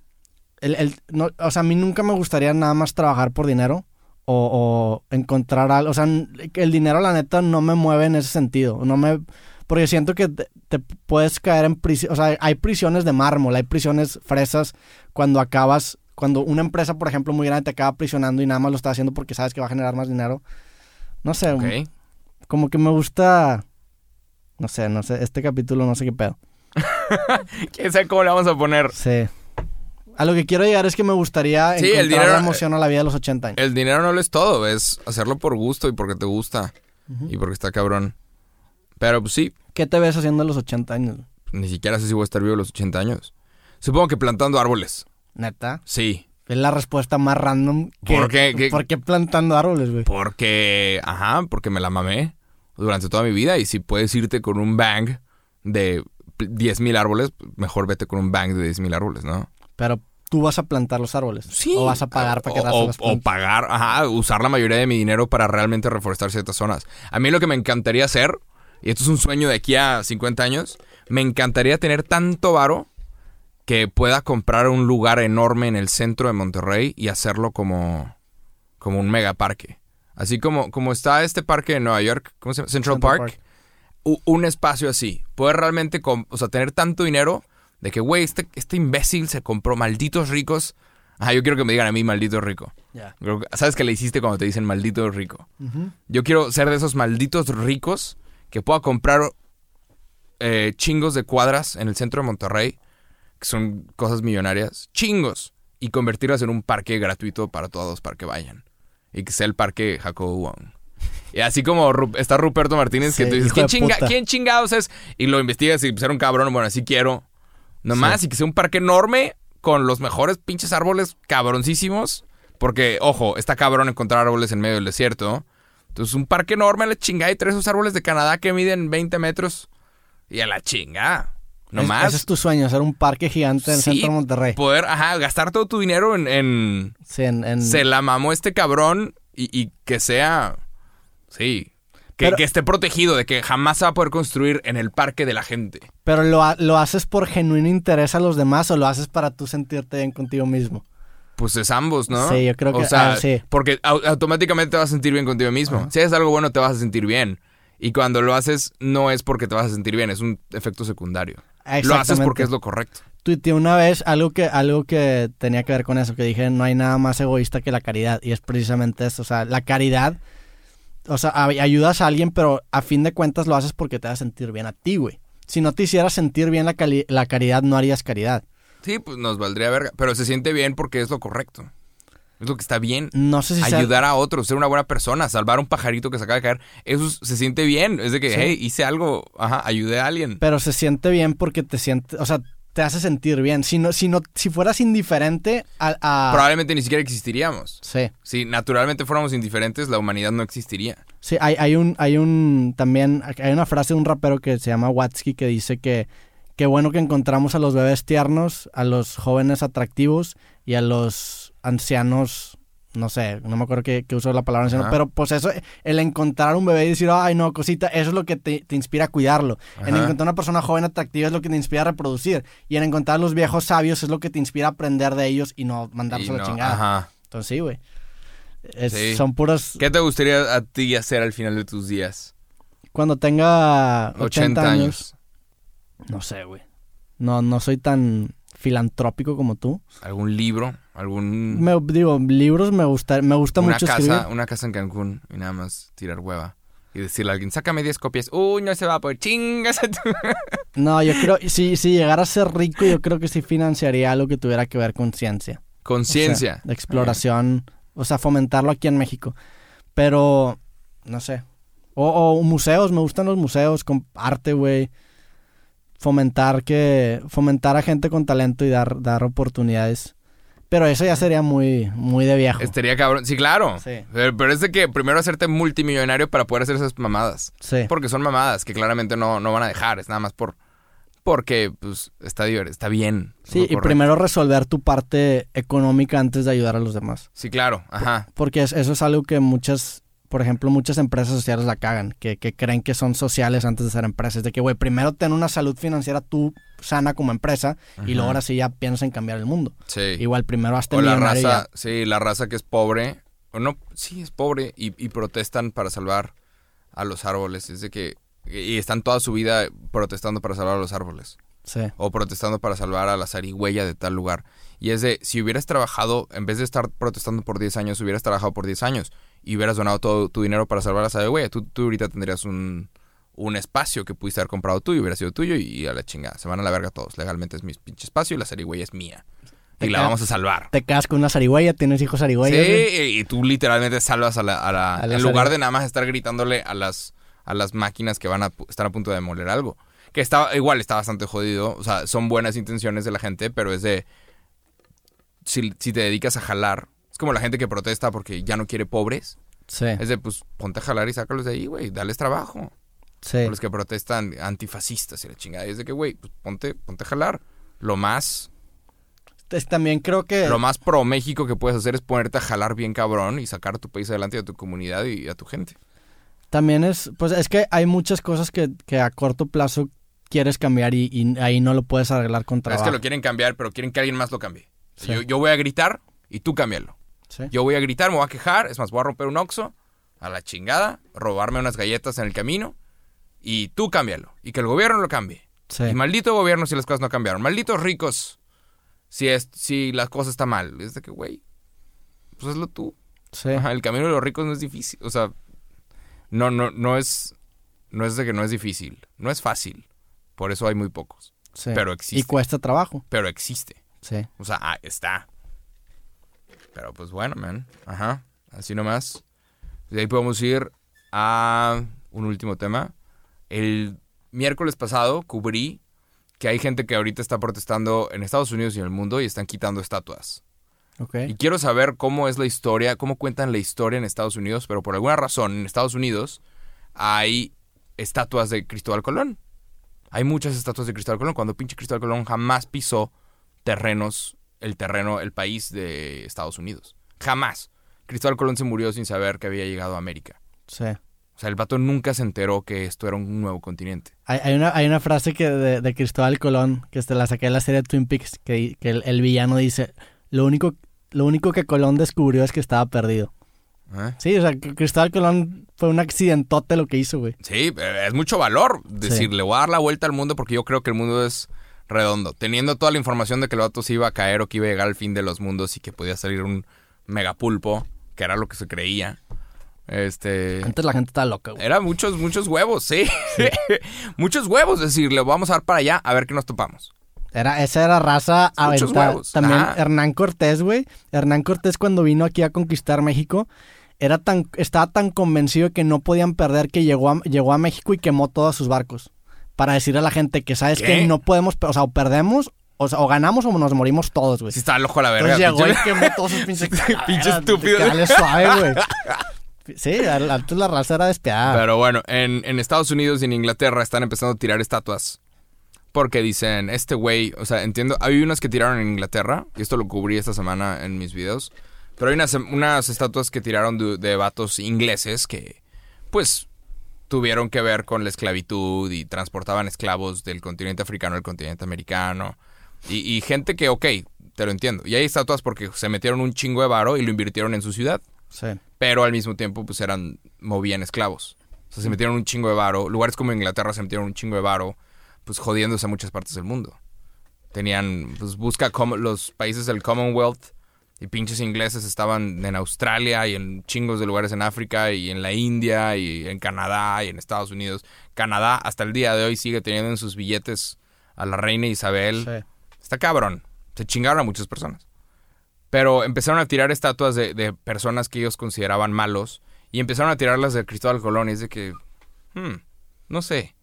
el, el- no, o sea, a mí nunca me gustaría nada más trabajar por dinero o, o encontrar algo. O sea, el dinero, la neta, no me mueve en ese sentido. No me, porque siento que te, te puedes caer en prisión. O sea, hay prisiones de mármol, hay prisiones fresas cuando acabas. Cuando una empresa, por ejemplo, muy grande te acaba prisionando y nada más lo está haciendo porque sabes que va a generar más dinero. No sé, Ok. como que me gusta. No sé, no sé, este capítulo no sé qué pedo. ¿Quién sabe cómo le vamos a poner? Sí. A lo que quiero llegar es que me gustaría Sí, encontrar el dinero- la emoción a la vida de los 80 años. El dinero no lo es todo, es hacerlo por gusto y porque te gusta. Y porque está cabrón. Pero pues sí, ¿Qué te ves haciendo a los 80 años? ni siquiera sé si voy a estar vivo a los 80 años. Supongo que plantando árboles. Neta. Sí. Es la respuesta más random. Que, ¿Por qué? ¿Qué- ¿Por qué plantando árboles, güey? Porque, ajá, porque me la mamé durante toda mi vida. Y si puedes irte con un bang de 10.000 árboles, mejor vete con un bang de 10.000 árboles, ¿no? Pero tú vas a plantar los árboles. Sí. O vas a pagar para que o, Raza o- pagar, ajá, usar la mayoría de mi dinero para realmente reforestar ciertas zonas. A mí lo que me encantaría hacer, y esto es un sueño de aquí a 50 años, me encantaría tener tanto varo que pueda comprar un lugar enorme en el centro de Monterrey y hacerlo como, como un megaparque. Así como, como está este parque en Nueva York, ¿cómo se llama? Central, Central Park. Park. Un espacio así. Poder realmente, o sea, tener tanto dinero de que, güey, este, este imbécil se compró malditos ricos. Ajá, yo quiero que me digan a mí maldito rico. Que- ¿Sabes qué le hiciste cuando te dicen maldito rico? Yo quiero ser de esos malditos ricos que pueda comprar eh, chingos de cuadras en el centro de Monterrey, que son cosas millonarias, chingos, y convertirlas en un parque gratuito para todos para que vayan. Y que sea el parque Jacobo Wong. Y así como Ru- está Ruperto Martínez, que Sí, tú dices, ¿quién, chinga- puta. ¿quién chingados es? Y lo investigas y ser un cabrón, bueno, así quiero. Nomás, y que sea un parque enorme con los mejores pinches árboles cabroncísimos. Porque, ojo, está cabrón encontrar árboles en medio del desierto. Entonces, un parque enorme a la chingada y traes esos árboles de Canadá que miden 20 metros. Y a la chingada. Es- Nomás. Ese es tu sueño, hacer un parque gigante en el Sí, centro de Monterrey. Poder, ajá, gastar todo tu dinero en. en- Sí, en, en- Se la mamó este cabrón y, y que sea. Sí. Que, Pero- que esté protegido, de que jamás se va a poder construir en el parque de la gente. Pero lo, lo haces por genuino interés a los demás o lo haces para tú sentirte bien contigo mismo. Pues es ambos, ¿no? Sí, yo creo O que- sea, ah, sí. porque au- automáticamente te vas a sentir bien contigo mismo. Si haces algo bueno, te vas a sentir bien. Y cuando lo haces, no es porque te vas a sentir bien, es un efecto secundario. Lo haces porque es lo correcto. Tuiteé una vez algo que, algo que tenía que ver con eso, que dije, no hay nada más egoísta que la caridad. Y es precisamente eso. O sea, la caridad, o sea, ay- ayudas a alguien, pero a fin de cuentas lo haces porque te va a sentir bien a ti, güey. Si no te hiciera sentir bien la, cali- la caridad, no harías caridad. Sí, pues nos valdría verga. Pero se siente bien porque es lo correcto. Es lo que está bien. No sé si sea- Ayudar a otros, ser una buena persona, salvar a un pajarito que se acaba de caer. Eso se siente bien. Es de que, Sí. hey, hice algo, ajá, ayudé a alguien. Pero se siente bien porque te siente, o sea, te hace sentir bien. Si no, si no, si fueras indiferente a, a- Probablemente ni siquiera existiríamos. Sí. Si naturalmente fuéramos indiferentes, la humanidad no existiría. Sí, hay, hay un, hay un, también, hay una frase de un rapero que se llama Watsky que dice que qué bueno que encontramos a los bebés tiernos, a los jóvenes atractivos y a los ancianos, no sé, no me acuerdo qué, qué usó la palabra Ajá. pero pues eso, el encontrar un bebé y decir, ay no, cosita, eso es lo que te, te inspira a cuidarlo. En Ajá. encontrar una persona joven atractiva es lo que te inspira a reproducir. Y en encontrar a los viejos sabios es lo que te inspira a aprender de ellos y no mandarse la no, chingada. Ajá. Entonces sí, güey. Sí. Son puros... ¿Qué te gustaría a ti hacer al final de tus días? Cuando tenga 80, 80 años, años. No sé, güey. No, no soy tan filantrópico como tú. ¿Algún libro? ¿Algún... Me, digo, libros me gusta, me gusta una mucho casa, escribir. una casa en Cancún y nada más tirar hueva. Y decirle a alguien, sácame 10 copias. Uy, no se va a poder. Chingas. No, yo creo, si, si llegara a ser rico, yo creo que sí financiaría algo que tuviera que ver con ciencia. O sea, Conciencia. exploración, o sea, fomentarlo aquí en México. Pero, no sé. O, o museos, me gustan los museos, con arte, güey. Fomentar que, fomentar a gente con talento y dar, dar oportunidades. Pero eso ya sería muy, muy de viejo. Estaría cabrón. Sí, claro. Sí. Pero, es de que primero hacerte multimillonario para poder hacer esas mamadas. Sí. Porque son mamadas que claramente no, no van a dejar. Es nada más por... Porque, pues, está, está bien. Sí, y correcto. primero resolver tu parte económica antes de ayudar a los demás. Sí, claro. Ajá. Porque es- eso es algo que muchas, por ejemplo, muchas empresas sociales la cagan, que, que creen que son sociales antes de ser empresas. De que, güey, primero ten una salud financiera tú sana como empresa y luego ahora sí ya piensas en cambiar el mundo. Sí. Igual primero hazte O la ya. raza, sí, la raza que es pobre, o no, sí, es pobre y, y protestan para salvar a los árboles. Es de que, y están toda su vida protestando para salvar a los árboles. Sí, O protestando para salvar a la zarigüeya de tal lugar. Y es de, si hubieras trabajado, en vez de estar protestando por 10 años, hubieras trabajado por 10 años y hubieras donado todo tu dinero para salvar a la zarigüeya, tú, tú ahorita tendrías un, un espacio que pudiste haber comprado tú y hubiera sido tuyo y, a la chingada. Se van a la verga todos. Legalmente es mi pinche espacio y la zarigüeya es mía. Te Y la vamos a salvar. Te quedas con una zarigüeya, tienes hijos zarigüeyas. güey. Sí, y tú literalmente salvas a la... a la- A la en lugar de nada más estar gritándole a las, a las máquinas que van a estar a punto de demoler algo. Que está, igual está bastante jodido. O sea, son buenas intenciones de la gente, pero es de... Si, si te dedicas a jalar... Es como la gente que protesta porque ya no quiere pobres. Sí, Es de, pues, ponte a jalar y sácalos de ahí, güey. Dales trabajo. sí. O los que protestan antifascistas y la chingada. Y es de que, güey, pues, ponte, ponte a jalar. Lo más... Es- También creo que... Lo más pro México que puedes hacer es ponerte a jalar bien cabrón y sacar a tu país adelante y a tu comunidad y a tu gente. También es, pues es que hay muchas cosas que, que a corto plazo quieres cambiar y, y ahí no lo puedes arreglar con Es trabajo. que lo quieren cambiar, pero quieren que alguien más lo cambie. Sí. Yo, yo voy a gritar y tú cámbialo. Sí. Yo voy a gritar, me voy a quejar, es más, voy a romper un oxo a la chingada, robarme unas galletas en el camino y tú cámbialo. Y que el gobierno lo cambie. Sí. Y maldito gobierno si las cosas no cambiaron. Malditos ricos si, es, si la cosa está mal. Es de que, güey, pues hazlo tú. Sí. Ajá, el camino de los ricos no es difícil. O sea, no, no, no es. No es de que no es difícil. No es fácil. Por eso hay muy pocos. sí. Pero Y existe. cuesta trabajo. Pero existe. Sí. O sea, ah, está. Pero pues bueno, man. Ajá. Así nomás. De ahí podemos ir a un último tema. El miércoles pasado cubrí que hay gente que ahorita está protestando en Estados Unidos y en el mundo y están quitando estatuas. Ok. Y quiero saber cómo es la historia, cómo cuentan la historia en Estados Unidos, pero por alguna razón en Estados Unidos hay estatuas de Cristóbal Colón. Hay muchas estatuas de Cristóbal Colón, cuando pinche Cristóbal Colón jamás pisó terrenos, el terreno, el país de Estados Unidos. Jamás. Cristóbal Colón se murió sin saber que había llegado a América. Sí. O sea, el vato nunca se enteró que esto era un nuevo continente. Hay, hay una, hay una frase que de, de Cristóbal Colón, que este, la saqué de la serie Twin Peaks, que, que el, el villano dice, lo único, lo único que Colón descubrió es que estaba perdido. ¿eh? Sí, o sea, Cristóbal Colón fue un accidentote lo que hizo, güey. Sí, es mucho valor decir, le voy a dar la vuelta al mundo porque yo creo que el mundo es redondo. Teniendo toda la información de que el vato se iba a caer o que iba a llegar al fin de los mundos y que podía salir un megapulpo, que era lo que se creía. Este. Antes la gente estaba loca, güey. Era muchos, muchos huevos, sí. muchos huevos, decir, le vamos a dar para allá a ver qué nos topamos. Era, esa era raza Muchos aventada. huevos. También Ajá. Hernán Cortés, güey. Hernán Cortés cuando vino aquí a conquistar México, era tan, estaba tan convencido que no podían perder que llegó a, llegó a México y quemó todos sus barcos. Para decirle a la gente que sabes ¿Qué? que no podemos, o sea, o perdemos, o, sea, o ganamos o nos morimos todos, güey. Sí, estaba loco a la verga. Entonces llegó y quemó todos sus pinches Pinche estúpido. Dale suave, güey. Sí, antes la raza era despiadada. Pero bueno, en, en Estados Unidos y en Inglaterra están empezando a tirar estatuas. Porque dicen, este güey, o sea, entiendo, hay unas que tiraron en Inglaterra, y esto lo cubrí esta semana en mis videos, pero hay unas, unas estatuas que tiraron de, de vatos ingleses que, pues, tuvieron que ver con la esclavitud y transportaban esclavos del continente africano al continente americano. Y, y gente que, ok, te lo entiendo. Y hay estatuas porque se metieron un chingo de varo y lo invirtieron en su ciudad Sí. pero al mismo tiempo pues eran movían esclavos. O sea, se metieron un chingo de varo. Lugares como Inglaterra se metieron un chingo de varo, pues jodiéndose a muchas partes del mundo. Tenían, pues busca como los países del Commonwealth y pinches ingleses estaban en Australia y en chingos de lugares en África y en la India y en Canadá y en Estados Unidos. Canadá hasta el día de hoy sigue teniendo en sus billetes a la reina Isabel. Sí. Está cabrón. Se chingaron a muchas personas. Pero empezaron a tirar estatuas de, de personas que ellos consideraban malos. Y empezaron a tirarlas de Cristóbal Colón. Y es de que. hmm, no sé.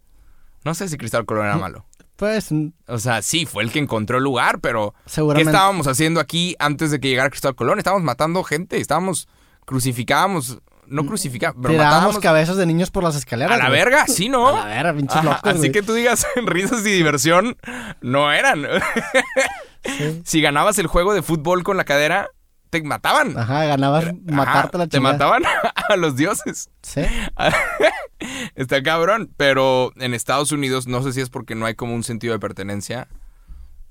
No sé si Cristóbal Colón era malo. Pues, O sea, sí, fue el que encontró el lugar, pero. ¿Qué estábamos haciendo aquí antes de que llegara Cristóbal Colón? Estábamos matando gente. Estábamos. Crucificábamos. No crucificábamos, pero Tirábamos matábamos. cabezas de niños por las escaleras. A la güey. verga, sí, ¿no? A la verga, pinches Ajá, así güey. que tú digas risas y diversión, no eran. Sí. Si ganabas el juego de fútbol con la cadera, te mataban. Ajá, ganabas Ajá, matarte la Te chingada. mataban a los dioses. Sí. Está cabrón, pero en Estados Unidos no sé si es porque no hay como un sentido de pertenencia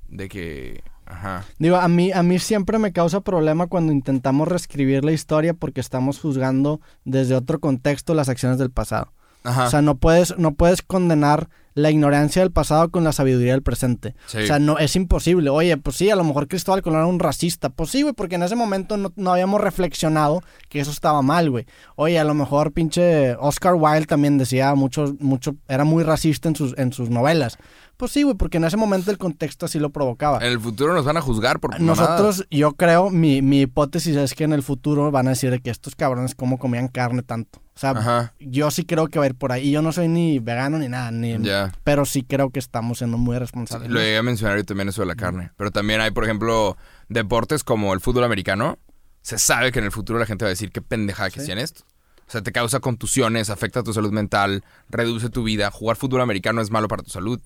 de que, ajá. Digo, a mí, a mí siempre me causa problema cuando intentamos reescribir la historia porque estamos juzgando desde otro contexto las acciones del pasado. Ajá. O sea, no puedes, no puedes condenar la ignorancia del pasado con la sabiduría del presente. Sí. O sea, no, es imposible. Oye, pues sí, a lo mejor Cristóbal Colón era un racista. Pues sí, güey, porque en ese momento no, no habíamos reflexionado que eso estaba mal, güey. Oye, a lo mejor pinche Oscar Wilde también decía mucho, mucho, era muy racista en sus, en sus novelas. Pues sí, güey, porque en ese momento el contexto así lo provocaba. en el futuro nos van a juzgar por. Nosotros, yo creo, mi, mi hipótesis es que en el futuro van a decir de que estos cabrones cómo comían carne tanto. O sea, Ajá. yo sí creo que va a ir por ahí. Y yo no soy ni vegano ni nada, ni, pero sí creo que estamos siendo muy Sí, responsables. lo llegué a mencionar yo también eso de la carne. Pero también hay, por ejemplo, deportes como el fútbol americano. Se sabe que en el futuro la gente va a decir qué pendejada que Sí. hacían esto. O sea, te causa contusiones, afecta tu salud mental, reduce tu vida. Jugar fútbol americano es malo para tu salud.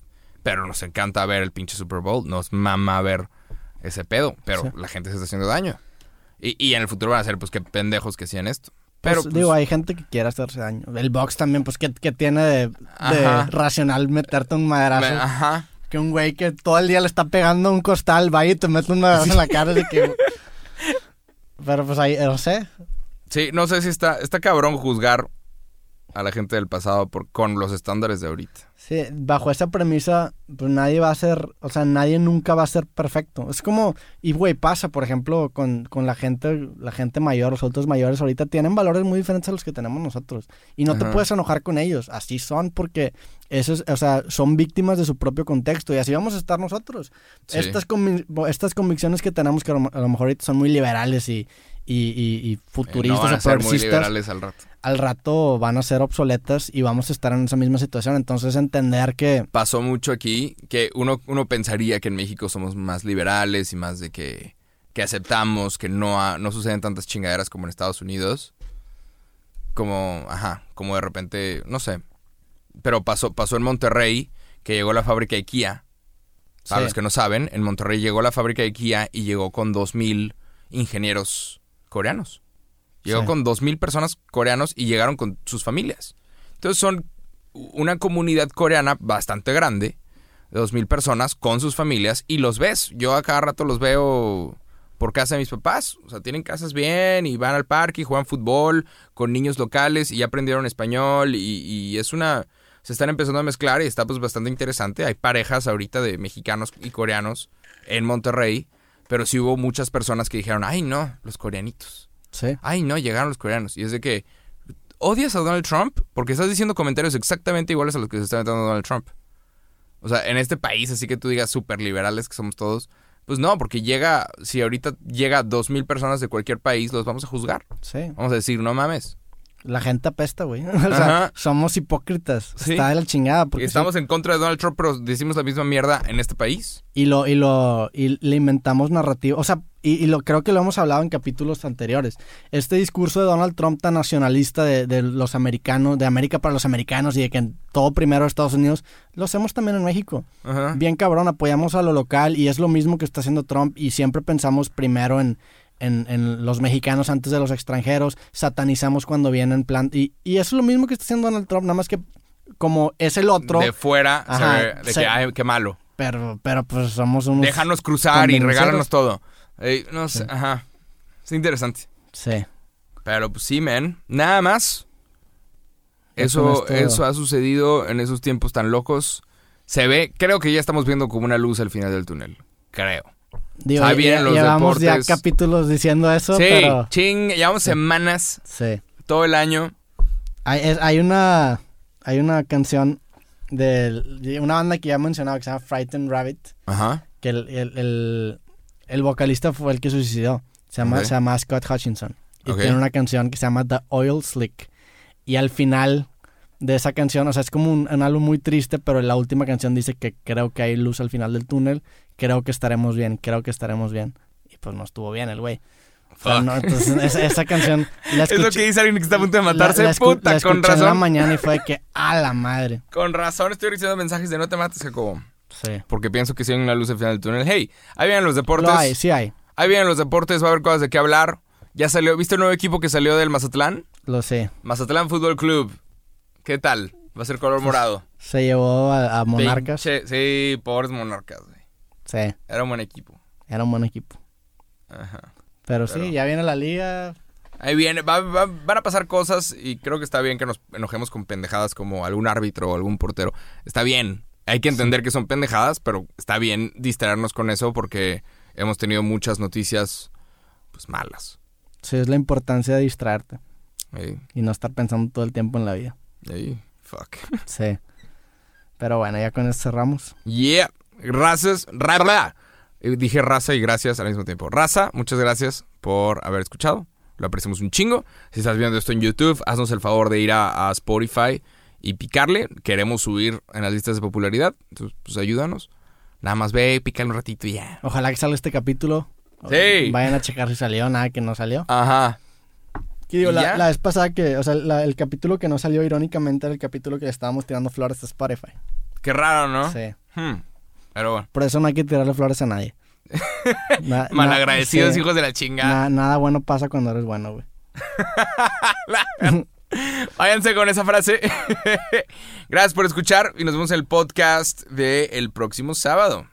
Pero nos encanta ver el pinche Super Bowl. Nos mama ver ese pedo. Pero Sí. la gente se está haciendo daño. Y, y en el futuro van a ser, pues, qué pendejos que hacían esto. Pues, Pero, pues, digo, hay gente que quiere hacerse daño. El box también, pues, que, que tiene de, racional meterte un maderazo. me- ajá. Que un güey que todo el día le está pegando un costal, va y te mete un madrazo en la cara de que... Pero pues ahí, no sé. Sí, no sé si está, está cabrón juzgar a la gente del pasado por, con los estándares de ahorita. Sí, bajo esa premisa, pues nadie va a ser, o sea, nadie nunca va a ser perfecto. Es como, y güey, pasa, por ejemplo, con, con la gente, la gente mayor, los adultos mayores ahorita tienen valores muy diferentes a los que tenemos nosotros. Y no te puedes enojar con ellos, así son, porque esos, o sea, son víctimas de su propio contexto y así vamos a estar nosotros. Sí. Estas, convi- estas convicciones que tenemos, que a lo, mejor ahorita son muy liberales y, y, y- y Eh, futuristas no van a o ser muy liberales al rato. Al rato van a ser obsoletas y vamos a estar en esa misma situación. Entonces entender que Pasó mucho aquí que uno, uno pensaría que en México somos más liberales y más de que, que aceptamos que no, ha- no suceden tantas chingaderas como en Estados Unidos. Como, ajá, como de repente, no sé. Pero pasó, pasó en Monterrey que llegó la fábrica de Kia. Para Sí. los que no saben, en Monterrey llegó la fábrica de Kia y llegó con 2.000 ingenieros coreanos. Llegó Sí. con 2.000 personas coreanos y llegaron con sus familias. Entonces son una comunidad coreana bastante grande, de 2.000 personas, con sus familias, y los ves. Yo a cada rato los veo por casa de mis papás. O sea, tienen casas bien y van al parque y juegan fútbol con niños locales y ya aprendieron español y, y es una... Se están empezando a mezclar y está pues bastante interesante. Hay parejas ahorita de mexicanos y coreanos en Monterrey, pero sí hubo muchas personas que dijeron, ay no, los coreanitos. Sí. Ay no, llegaron los coreanos. Y es de que, ¿odias a Donald Trump? Porque estás diciendo comentarios exactamente iguales a los que se está metiendo Donald Trump. O sea, en este país, así que tú digas súper liberales que somos todos, pues no, porque llega, si ahorita llega dos mil personas de cualquier país, los vamos a juzgar. Sí. Vamos a decir, no mames. La gente apesta, güey. O sea, Ajá. somos hipócritas. Sí. Está de la chingada. Porque Estamos en contra de Donald Trump, pero decimos la misma mierda en este país. Y lo, y lo, y le inventamos narrativo. O sea, y, y lo creo que lo hemos hablado en capítulos anteriores. Este discurso de Donald Trump tan nacionalista de, de los americanos, de América para los americanos y de que todo primero Estados Unidos, lo hacemos también en México. Ajá. Bien cabrón, apoyamos a lo local y es lo mismo que está haciendo Trump y siempre pensamos primero en, en, en los mexicanos antes de los extranjeros, satanizamos cuando vienen plan... Y, y eso es lo mismo que está haciendo Donald Trump, nada más que como es el otro, De fuera, se ve de se- que, ay, qué malo. pero, pero pues somos unos... Déjanos cruzar y regálanos todo. No sé, Sí. ajá. Es interesante. Sí. Pero pues sí, man. Nada más. Eso eso ha sucedido en esos tiempos tan locos. Se ve, creo que ya estamos viendo como una luz al final del túnel. Creo. Digo, Está bien ya- los llevamos ya capítulos diciendo eso, sí, pero... ching, llevamos semanas, Sí. todo el año. Hay, es- hay una hay una canción de, una banda que ya he mencionado que se llama Frightened Rabbit, Ajá. que el, el, el, el vocalista fue el que suicidó. Se llama, se llama Scott Hutchinson. Y tiene una canción que se llama The Oil Slick. Y al final de esa canción, o sea, es como un, un álbum muy triste, pero la última canción dice que creo que hay luz al final del túnel, creo que estaremos bien, creo que estaremos bien. Y pues no estuvo bien el güey. O sea, Fuck. no, entonces esa, esa canción la Es lo que dice alguien que está a punto de matarse. la, la Puta, la con en la razón. mañana y fue de que, a la madre. Con razón estoy recibiendo mensajes de no te mates, Jacobo. Sí. Porque pienso que sí hay una luz al final del túnel. Hey, ahí vienen los deportes. Lo hay, sí hay. Ahí vienen los deportes, va a haber cosas de qué hablar. Ya salió, ¿viste el nuevo equipo que salió del Mazatlán? Lo sé. Mazatlán Fútbol Club. ¿Qué tal? Va a ser color morado. Se llevó a, a Monarcas. Pinche- sí, pobres monarcas, güey. Sí, Era un buen equipo. era un buen equipo. Ajá. Pero, Pero- sí, ya viene la liga. Ahí viene, va- va- van a pasar cosas y creo que está bien que nos enojemos con pendejadas como algún árbitro o algún portero. Está bien. Hay que entender que son pendejadas, pero está bien distraernos con eso porque hemos tenido muchas noticias pues malas. Sí, es la importancia de distraerte y no estar pensando todo el tiempo en la vida. Ey, fuck. Sí. Pero bueno, ya con eso cerramos. Yeah, razas, ra, ra. Eh, Dije raza y gracias al mismo tiempo. Raza, muchas gracias por haber escuchado. Lo apreciamos un chingo. Si estás viendo esto en YouTube, haznos el favor de ir a, a Spotify y picarle. Queremos subir en las listas de popularidad. Entonces, pues ayúdanos. Nada más ve, pícale un ratito y ya. Ojalá que salga este capítulo. Sí. Vayan a checar si salió, nada que no salió. Ajá. Y digo, ¿Y la, vez pasada que, o sea, la- el capítulo que no salió irónicamente era el capítulo que le estábamos tirando flores a Spotify. Qué raro, ¿no? Sí. Hmm. Pero bueno. Por eso no hay que tirarle flores a nadie. Na- na- Malagradecidos, sí. hijos de la chingada. Na- nada bueno pasa cuando eres bueno, güey. Váyanse con esa frase. Gracias por escuchar y nos vemos en el podcast del próximo sábado.